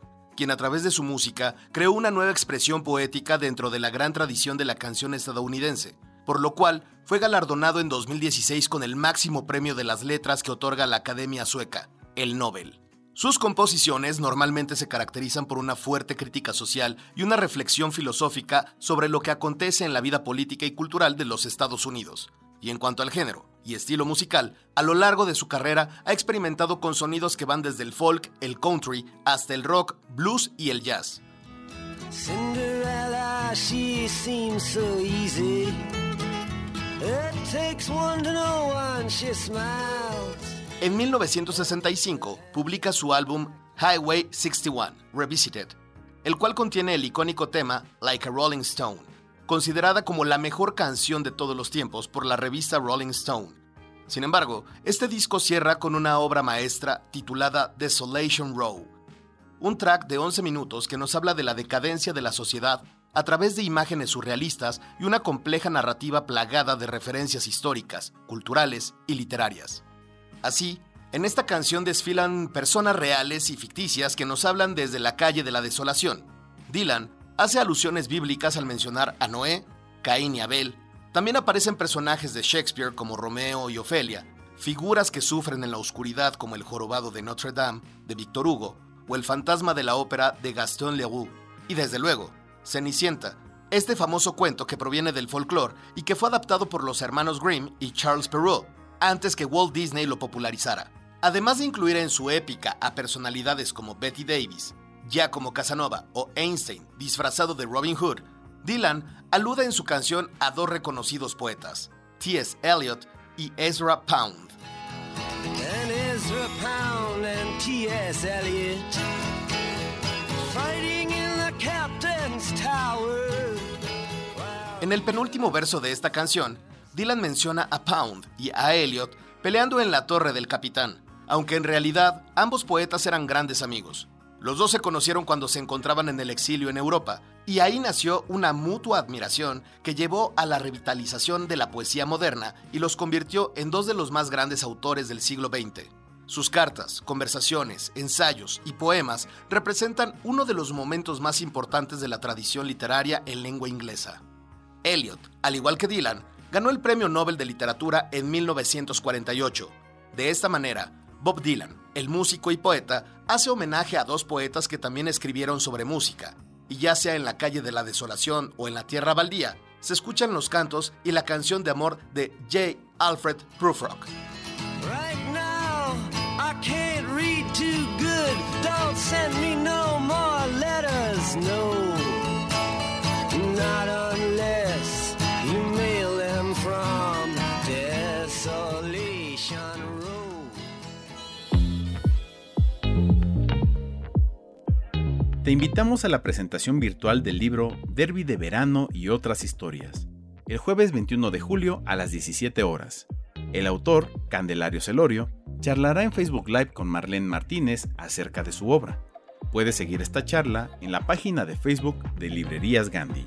quien a través de su música creó una nueva expresión poética dentro de la gran tradición de la canción estadounidense, por lo cual fue galardonado en 2016 con el máximo premio de las letras que otorga la Academia Sueca, el Nobel. Sus composiciones normalmente se caracterizan por una fuerte crítica social y una reflexión filosófica sobre lo que acontece en la vida política y cultural de los Estados Unidos. Y en cuanto al género, y estilo musical, a lo largo de su carrera ha experimentado con sonidos que van desde el folk, el country, hasta el rock, blues y el jazz. En 1965 publica su álbum Highway 61 Revisited, el cual contiene el icónico tema Like a Rolling Stone, considerada como la mejor canción de todos los tiempos por la revista Rolling Stone. Sin embargo, este disco cierra con una obra maestra titulada Desolation Row, un track de 11 minutos que nos habla de la decadencia de la sociedad a través de imágenes surrealistas y una compleja narrativa plagada de referencias históricas, culturales y literarias. Así, en esta canción desfilan personas reales y ficticias que nos hablan desde la calle de la desolación. Dylan hace alusiones bíblicas al mencionar a Noé, Caín y Abel. También aparecen personajes de Shakespeare como Romeo y Ofelia, figuras que sufren en la oscuridad como el jorobado de Notre Dame de Victor Hugo o el fantasma de la ópera de Gaston Leroux. Y desde luego, Cenicienta, este famoso cuento que proviene del folclore y que fue adaptado por los hermanos Grimm y Charles Perrault antes que Walt Disney lo popularizara. Además de incluir en su épica a personalidades como Betty Davis, como Casanova o Einstein disfrazado de Robin Hood, Dylan alude en su canción a dos reconocidos poetas, T.S. Eliot y Ezra Pound. En el penúltimo verso de esta canción, Dylan menciona a Pound y a Eliot peleando en la torre del capitán, aunque en realidad ambos poetas eran grandes amigos. Los dos se conocieron cuando se encontraban en el exilio en Europa, y ahí nació una mutua admiración que llevó a la revitalización de la poesía moderna y los convirtió en dos de los más grandes autores del siglo XX. Sus cartas, conversaciones, ensayos y poemas representan uno de los momentos más importantes de la tradición literaria en lengua inglesa. Eliot, al igual que Dylan, ganó el Premio Nobel de Literatura en 1948. De esta manera, Bob Dylan, el músico y poeta, hace homenaje a dos poetas que también escribieron sobre música, y ya sea en la calle de la desolación o en la tierra baldía, se escuchan los cantos y la canción de amor de J. Alfred Prufrock. Invitamos a la presentación virtual del libro Derby de Verano y otras historias, el jueves 21 de julio a las 17 horas. El autor, Candelario Celorio, charlará en Facebook Live con Marlene Martínez acerca de su obra. Puedes seguir esta charla en la página de Facebook de Librerías Gandhi.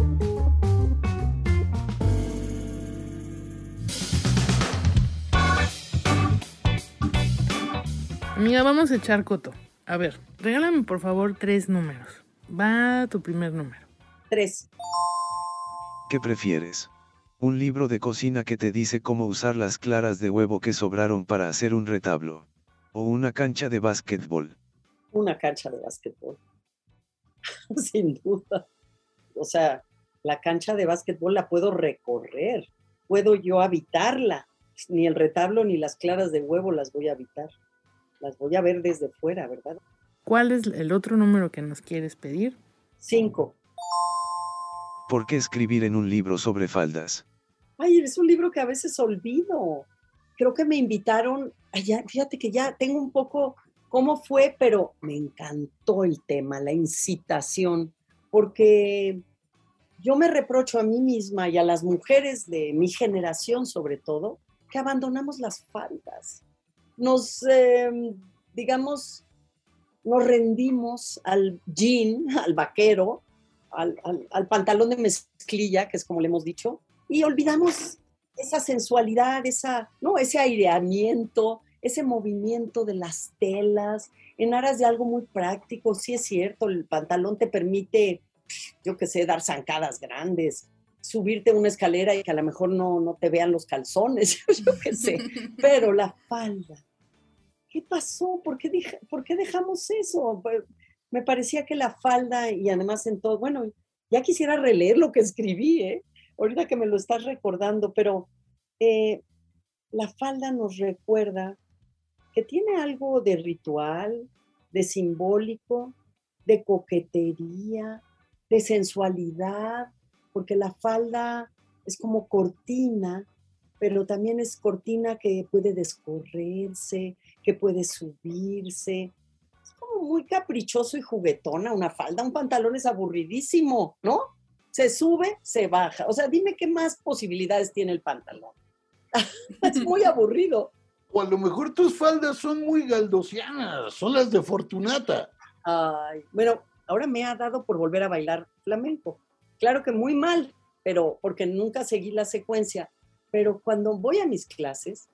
Amiga, vamos a echar coto. A ver, regálame por favor tres números. Va tu primer número. Tres. ¿Qué prefieres? Un libro de cocina que te dice cómo usar las claras de huevo que sobraron para hacer un retablo. O una cancha de básquetbol. Una cancha de básquetbol. Sin duda. O sea, la cancha de básquetbol la puedo recorrer. Puedo yo habitarla. Ni el retablo ni las claras de huevo las voy a habitar las voy a ver desde fuera, ¿verdad? ¿Cuál es el otro número que nos quieres pedir? Cinco. ¿Por qué escribir en un libro sobre faldas? Ay, es un libro que a veces olvido. Creo que me invitaron, allá, fíjate que ya tengo un poco cómo fue, pero me encantó el tema, la incitación, porque yo me reprocho a mí misma y a las mujeres de mi generación sobre todo, que abandonamos las faldas nos, em, digamos, nos rendimos al jean, al vaquero, al, pantalón de mezclilla, que es como le hemos dicho, y olvidamos esa sensualidad, esa, ¿no? ese aireamiento, ese movimiento de las telas, en aras de algo muy práctico. Sí es cierto, el pantalón te permite, yo qué sé, dar zancadas grandes, subirte una escalera y que a lo mejor no, no te vean los calzones, yo qué sé, pero la falda. ¿Qué pasó? ¿Por qué, ¿Por qué dejamos eso? Me parecía que la falda y además en todo, bueno, ya quisiera releer lo que escribí, ¿eh? ahorita que me lo estás recordando, pero eh, la falda nos recuerda que tiene algo de ritual, de simbólico, de coquetería, de sensualidad, porque la falda es como cortina, pero también es cortina que puede descorrerse, que puede subirse. Es como muy caprichoso y juguetona una falda, un pantalón es aburridísimo, ¿no? Se sube, se baja. O sea, dime qué más posibilidades tiene el pantalón. es muy aburrido. O a lo mejor tus faldas son muy galdosianas, son las de Fortunata. Ay, bueno, ahora me ha dado por volver a bailar flamenco. Claro que muy mal, pero porque nunca seguí la secuencia. Pero cuando voy a mis clases,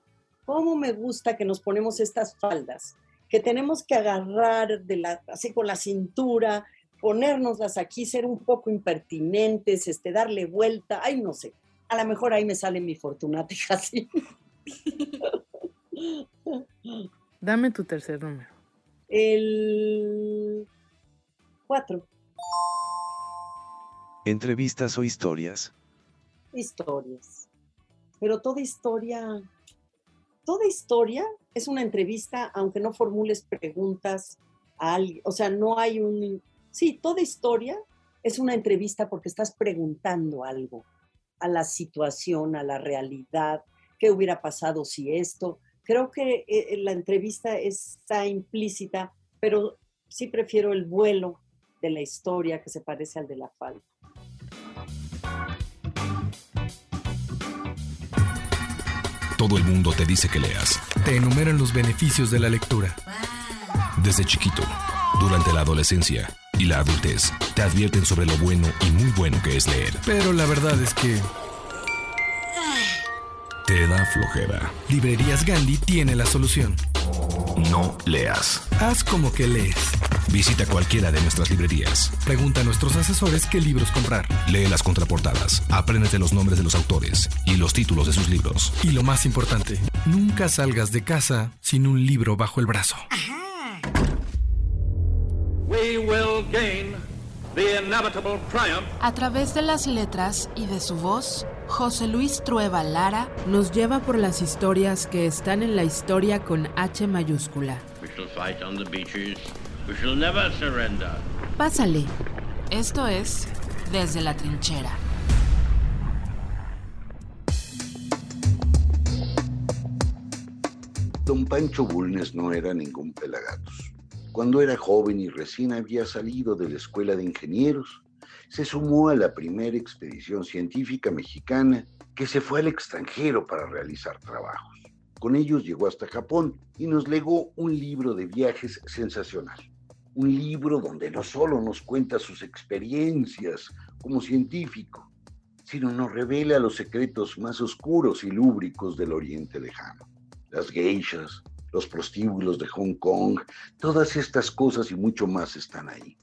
¿cómo me gusta que nos ponemos estas faldas? Que tenemos que agarrar de la, así con la cintura, ponérnoslas aquí, ser un poco impertinentes, este, darle vuelta, ay, no sé. A lo mejor ahí me sale mi fortunata así. Dame tu tercer número. El cuatro. ¿Entrevistas o historias? Historias. Pero toda historia, toda historia es una entrevista, aunque no formules preguntas a alguien. O sea, no hay un... Sí, toda historia es una entrevista porque estás preguntando algo a la situación, a la realidad, qué hubiera pasado si esto. Creo que eh, la entrevista está implícita, pero sí prefiero el vuelo de la historia que se parece al de la falta. Todo el mundo te dice que leas. Te enumeran los beneficios de la lectura. Desde chiquito, durante la adolescencia y la adultez, te advierten sobre lo bueno y muy bueno que es leer. Pero la verdad es que... Te da flojera. Librerías Gandhi tiene la solución. No leas. Haz como que lees. Visita cualquiera de nuestras librerías. Pregunta a nuestros asesores qué libros comprar. Lee las contraportadas, apréndete los nombres de los autores y los títulos de sus libros. Y lo más importante, nunca salgas de casa sin un libro bajo el brazo. A través de las letras y de su voz, José Luis Trueba Lara nos lleva por las historias que están en la historia con H mayúscula. Pásale. Esto es Desde la Trinchera. Don Pancho Bulnes no era ningún pelagatos. Cuando era joven y recién había salido de la escuela de ingenieros, se sumó a la primera expedición científica mexicana que se fue al extranjero para realizar trabajos. Con ellos llegó hasta Japón y nos legó un libro de viajes sensacional un libro donde no solo nos cuenta sus experiencias como científico, sino nos revela los secretos más oscuros y lúbricos del Oriente Lejano. Las geishas, los prostíbulos de Hong Kong, todas estas cosas y mucho más están ahí.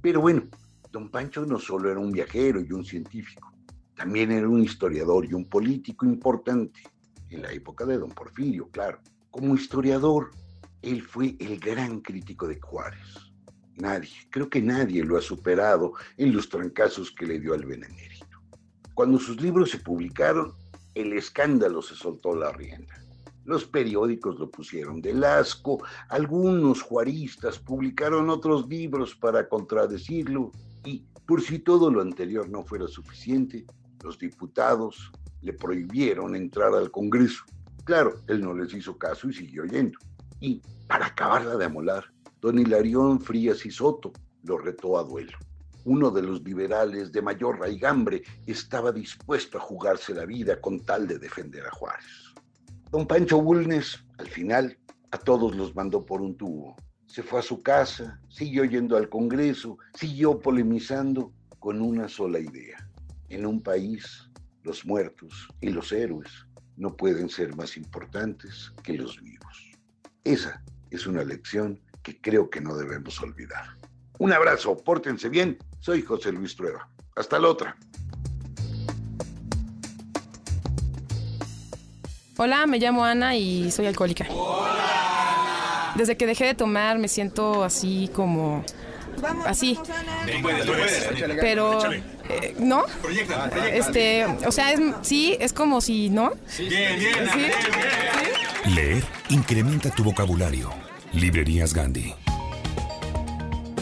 Pero bueno, don Pancho no solo era un viajero y un científico, también era un historiador y un político importante, en la época de don Porfirio, claro. Como historiador, él fue el gran crítico de Juárez Nadie, creo que nadie lo ha superado en los trancazos que le dio al benemérito. Cuando sus libros se publicaron, el escándalo se soltó la rienda. Los periódicos lo pusieron del asco, algunos juaristas publicaron otros libros para contradecirlo y, por si todo lo anterior no fuera suficiente, los diputados le prohibieron entrar al Congreso. Claro, él no les hizo caso y siguió yendo. Y, para acabarla de amolar, Don Hilarión Frías y Soto lo retó a duelo. Uno de los liberales de mayor raigambre estaba dispuesto a jugarse la vida con tal de defender a Juárez. Don Pancho Bulnes, al final, a todos los mandó por un tubo. Se fue a su casa, siguió yendo al Congreso, siguió polemizando con una sola idea. En un país, los muertos y los héroes no pueden ser más importantes que los vivos. Esa es una lección que creo que no debemos olvidar. Un abrazo, pórtense bien. Soy José Luis Trueba. Hasta la otra. Hola, me llamo Ana y soy alcohólica. Desde que dejé de tomar me siento así como... Así. Pero... Eh, ¿No? Este, o sea, sí, es como si, ¿no? Bien, bien, bien. Leer incrementa tu vocabulario Librerías Gandhi.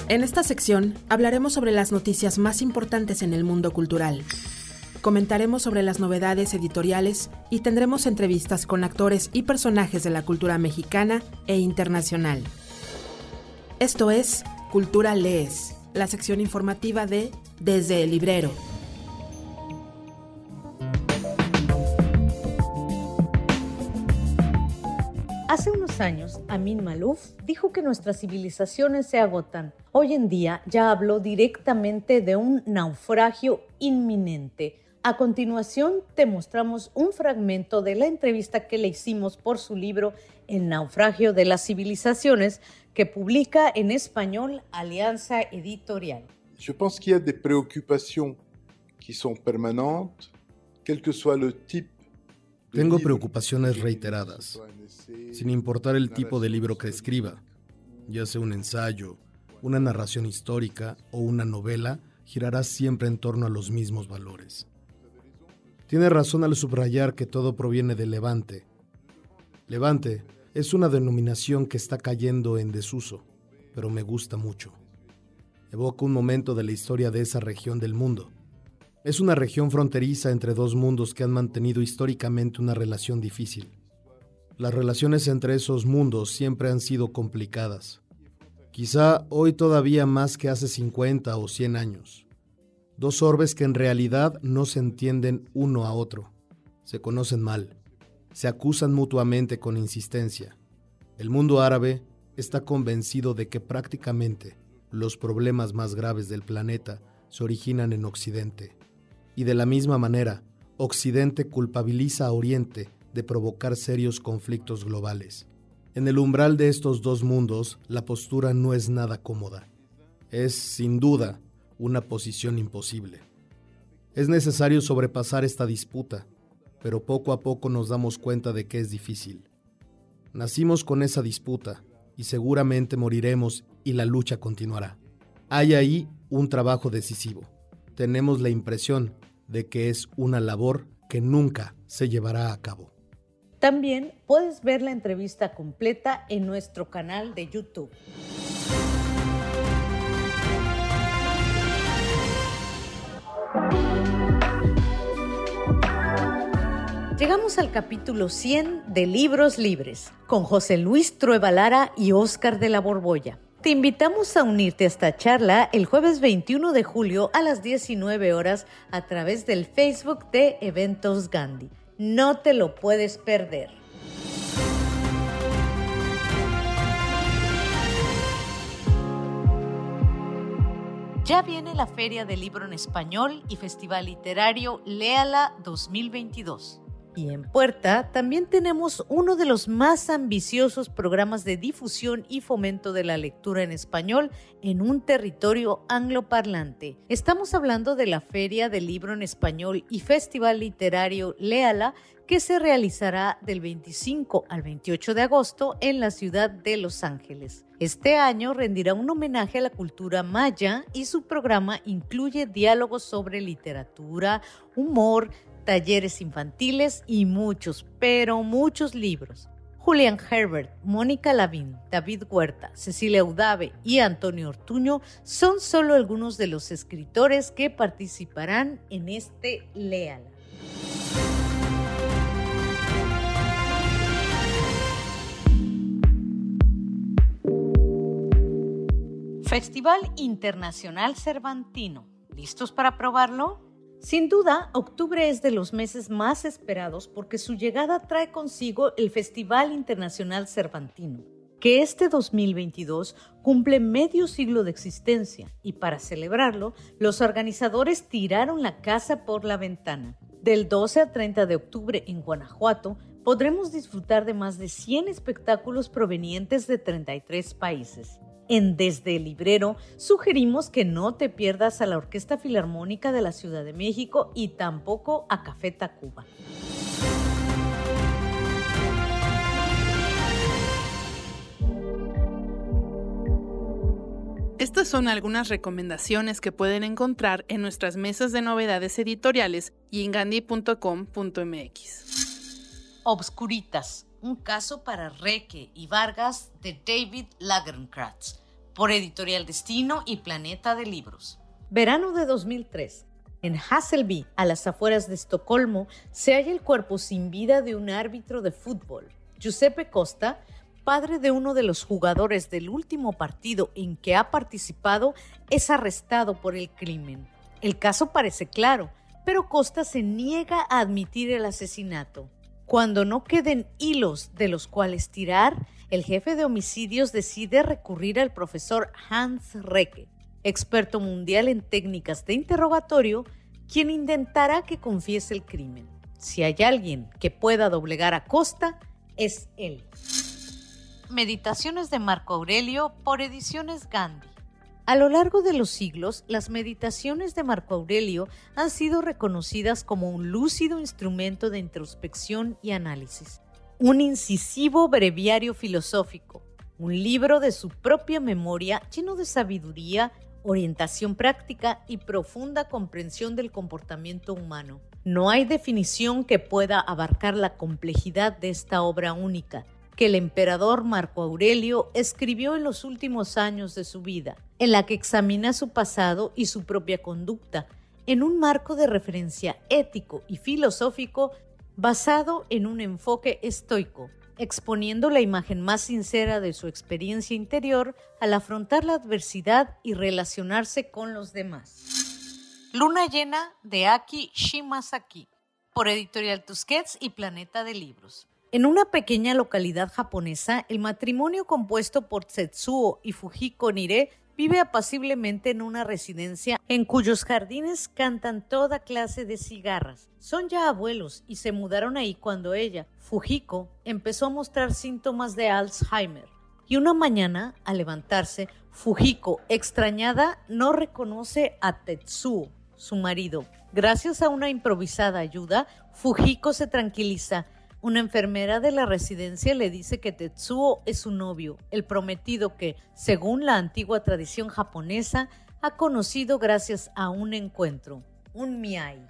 En esta sección hablaremos sobre las noticias más importantes en el mundo cultural. Comentaremos sobre las novedades editoriales y tendremos entrevistas con actores y personajes de la cultura mexicana e internacional. Esto es Cultura Lees, la sección informativa de Desde el Librero. Hace unos años, Amin Malouf dijo que nuestras civilizaciones se agotan. Hoy en día ya habló directamente de un naufragio inminente. A continuación, te mostramos un fragmento de la entrevista que le hicimos por su libro El naufragio de las civilizaciones, que publica en español Alianza Editorial. Je pense qu'il y a des préoccupations qui sont permanentes, quel que soit le type Tengo preocupaciones reiteradas, sin importar el tipo de libro que escriba, ya sea un ensayo, una narración histórica o una novela, girará siempre en torno a los mismos valores. Tiene razón al subrayar que todo proviene de Levante. Levante es una denominación que está cayendo en desuso, pero me gusta mucho. Evoca un momento de la historia de esa región del mundo. Es una región fronteriza entre dos mundos que han mantenido históricamente una relación difícil. Las relaciones entre esos mundos siempre han sido complicadas. Quizá hoy todavía más que hace 50 o 100 años. Dos orbes que en realidad no se entienden uno a otro. Se conocen mal. Se acusan mutuamente con insistencia. El mundo árabe está convencido de que prácticamente los problemas más graves del planeta se originan en Occidente. Y de la misma manera, Occidente culpabiliza a Oriente de provocar serios conflictos globales. En el umbral de estos dos mundos, la postura no es nada cómoda. Es, sin duda, una posición imposible. Es necesario sobrepasar esta disputa, pero poco a poco nos damos cuenta de que es difícil. Nacimos con esa disputa y seguramente moriremos y la lucha continuará. Hay ahí un trabajo decisivo. Tenemos la impresión de que es una labor que nunca se llevará a cabo. También puedes ver la entrevista completa en nuestro canal de YouTube. Llegamos al capítulo 100 de Libros Libres, con José Luis Trueba Lara y Óscar de la Borbolla. Te invitamos a unirte a esta charla el jueves 21 de julio a las 19 horas a través del Facebook de Eventos Gandhi. No te lo puedes perder. Ya viene la Feria del Libro en Español y Festival Literario Léala 2022. Y en puerta también tenemos uno de los más ambiciosos programas de difusión y fomento de la lectura en español en un territorio angloparlante. Estamos hablando de la Feria del Libro en Español y Festival Literario Léala que se realizará del 25 al 28 de agosto en la ciudad de Los Ángeles. Este año rendirá un homenaje a la cultura maya y su programa incluye diálogos sobre literatura, humor, talleres infantiles y muchos, pero muchos libros. Julian Herbert, Mónica Lavín, David Huerta, Cecilia Udave y Antonio Ortuño son solo algunos de los escritores que participarán en este Léala. Festival Internacional Cervantino. ¿Listos para probarlo? Sin duda, octubre es de los meses más esperados porque su llegada trae consigo el Festival Internacional Cervantino, que este 2022 cumple medio siglo de existencia y para celebrarlo, los organizadores tiraron la casa por la ventana. Del 12 al 30 de octubre en Guanajuato, podremos disfrutar de más de 100 espectáculos provenientes de 33 países en Desde el Librero, sugerimos que no te pierdas a la Orquesta Filarmónica de la Ciudad de México y tampoco a Café Tacuba. Estas son algunas recomendaciones que pueden encontrar en nuestras mesas de novedades editoriales y en gandhi.com.mx. Obscuritas, un caso para Reque y Vargas de David Lagernkratz por Editorial Destino y Planeta de Libros. Verano de 2003. En Hasselby, a las afueras de Estocolmo, se halla el cuerpo sin vida de un árbitro de fútbol. Giuseppe Costa padre de uno de los jugadores del último partido en que ha participado, es arrestado por el crimen. El caso parece claro, pero Costa se niega a admitir el asesinato. Cuando no queden hilos de los cuales tirar, el jefe de homicidios decide recurrir al profesor Hans Recke, experto mundial en técnicas de interrogatorio, quien intentará que confiese el crimen. Si hay alguien que pueda doblegar a Costa, es él. Meditaciones de Marco Aurelio por Ediciones Gandhi. A lo largo de los siglos, las meditaciones de Marco Aurelio han sido reconocidas como un lúcido instrumento de introspección y análisis, un incisivo breviario filosófico, un libro de su propia memoria lleno de sabiduría, orientación práctica y profunda comprensión del comportamiento humano. No hay definición que pueda abarcar la complejidad de esta obra única, que el emperador Marco Aurelio escribió en los últimos años de su vida, en la que examina su pasado y su propia conducta, en un marco de referencia ético y filosófico basado en un enfoque estoico, exponiendo la imagen más sincera de su experiencia interior al afrontar la adversidad y relacionarse con los demás. Luna llena de Aki Shimasaki, por Editorial Tusquets y Planeta de Libros. En una pequeña localidad japonesa, el matrimonio compuesto por Setsuo y Fujiko Nire vive apaciblemente en una residencia en cuyos jardines cantan toda clase de cigarras. Son ya abuelos y se mudaron ahí cuando ella, Fujiko, empezó a mostrar síntomas de Alzheimer. Y una mañana, al levantarse, Fujiko, extrañada, no reconoce a Tetsuo, su marido. Gracias a una improvisada ayuda, Fujiko se tranquiliza una enfermera de la residencia le dice que Tetsuo es su novio, el prometido que, según la antigua tradición japonesa, ha conocido gracias a un encuentro, un miai.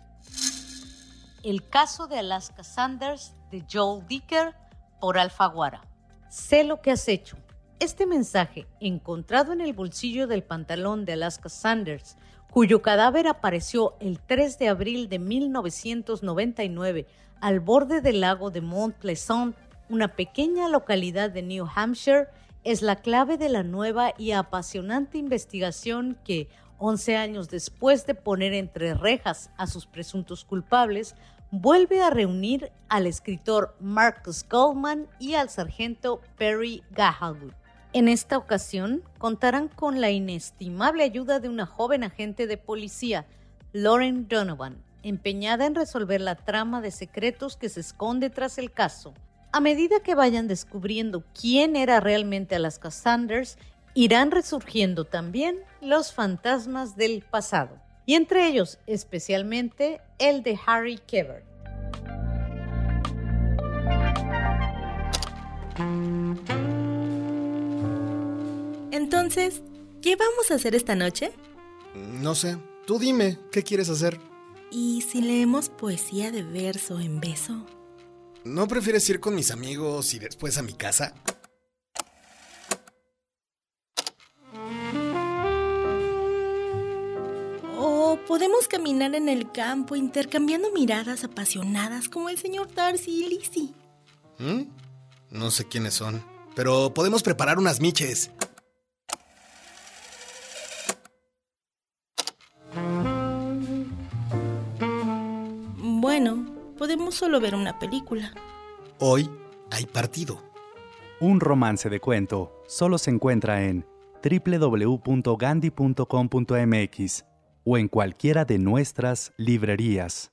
El caso de Alaska Sanders de Joel Dicker por Alfaguara. Sé lo que has hecho. Este mensaje, encontrado en el bolsillo del pantalón de Alaska Sanders, cuyo cadáver apareció el 3 de abril de 1999 al borde del lago de Mont Pleasant, una pequeña localidad de New Hampshire, es la clave de la nueva y apasionante investigación que, 11 años después de poner entre rejas a sus presuntos culpables, vuelve a reunir al escritor Marcus Goldman y al sargento Perry Gahalwood. En esta ocasión contarán con la inestimable ayuda de una joven agente de policía, Lauren Donovan, empeñada en resolver la trama de secretos que se esconde tras el caso. A medida que vayan descubriendo quién era realmente Alaska Sanders, irán resurgiendo también los fantasmas del pasado, y entre ellos especialmente el de Harry Keber. Entonces, ¿qué vamos a hacer esta noche? No sé, tú dime, ¿qué quieres hacer? ¿Y si leemos poesía de verso en beso? ¿No prefieres ir con mis amigos y después a mi casa? O podemos caminar en el campo intercambiando miradas apasionadas como el señor Darcy y Lizzie. ¿Mm? No sé quiénes son, pero podemos preparar unas miches. Solo ver una película. Hoy hay partido. Un romance de cuento solo se encuentra en www.gandhi.com.mx o en cualquiera de nuestras librerías.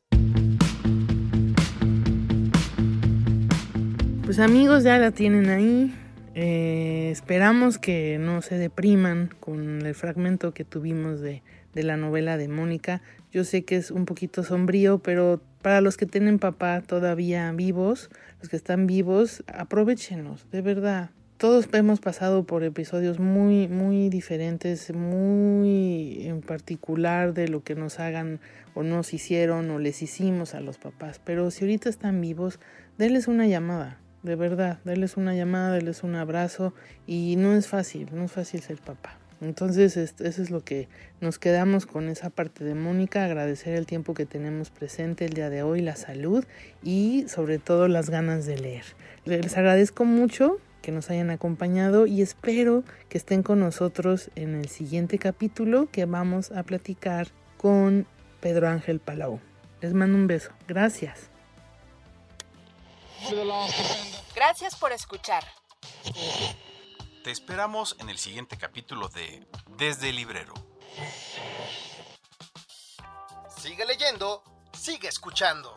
Pues amigos, ya la tienen ahí. Eh, esperamos que no se depriman con el fragmento que tuvimos de, de la novela de Mónica. Yo sé que es un poquito sombrío, pero para los que tienen papá todavía vivos, los que están vivos, aprovechenlos, de verdad. todos hemos pasado por episodios muy, muy diferentes, muy en particular de lo que nos hagan o nos hicieron o les hicimos a los papás. Pero si ahorita están vivos, denles una llamada, de verdad, denles una llamada, denles un abrazo y no es fácil, no es fácil ser papá. Entonces, eso es lo que nos quedamos con esa parte de Mónica, agradecer el tiempo que tenemos presente el día de hoy, la salud y sobre todo las ganas de leer. Les agradezco mucho que nos hayan acompañado y espero que estén con nosotros en el siguiente capítulo que vamos a platicar con Pedro Ángel Palau. Les mando un beso. Gracias. Gracias por escuchar. Te esperamos en el siguiente capítulo de Desde el Librero. Sigue leyendo, sigue escuchando.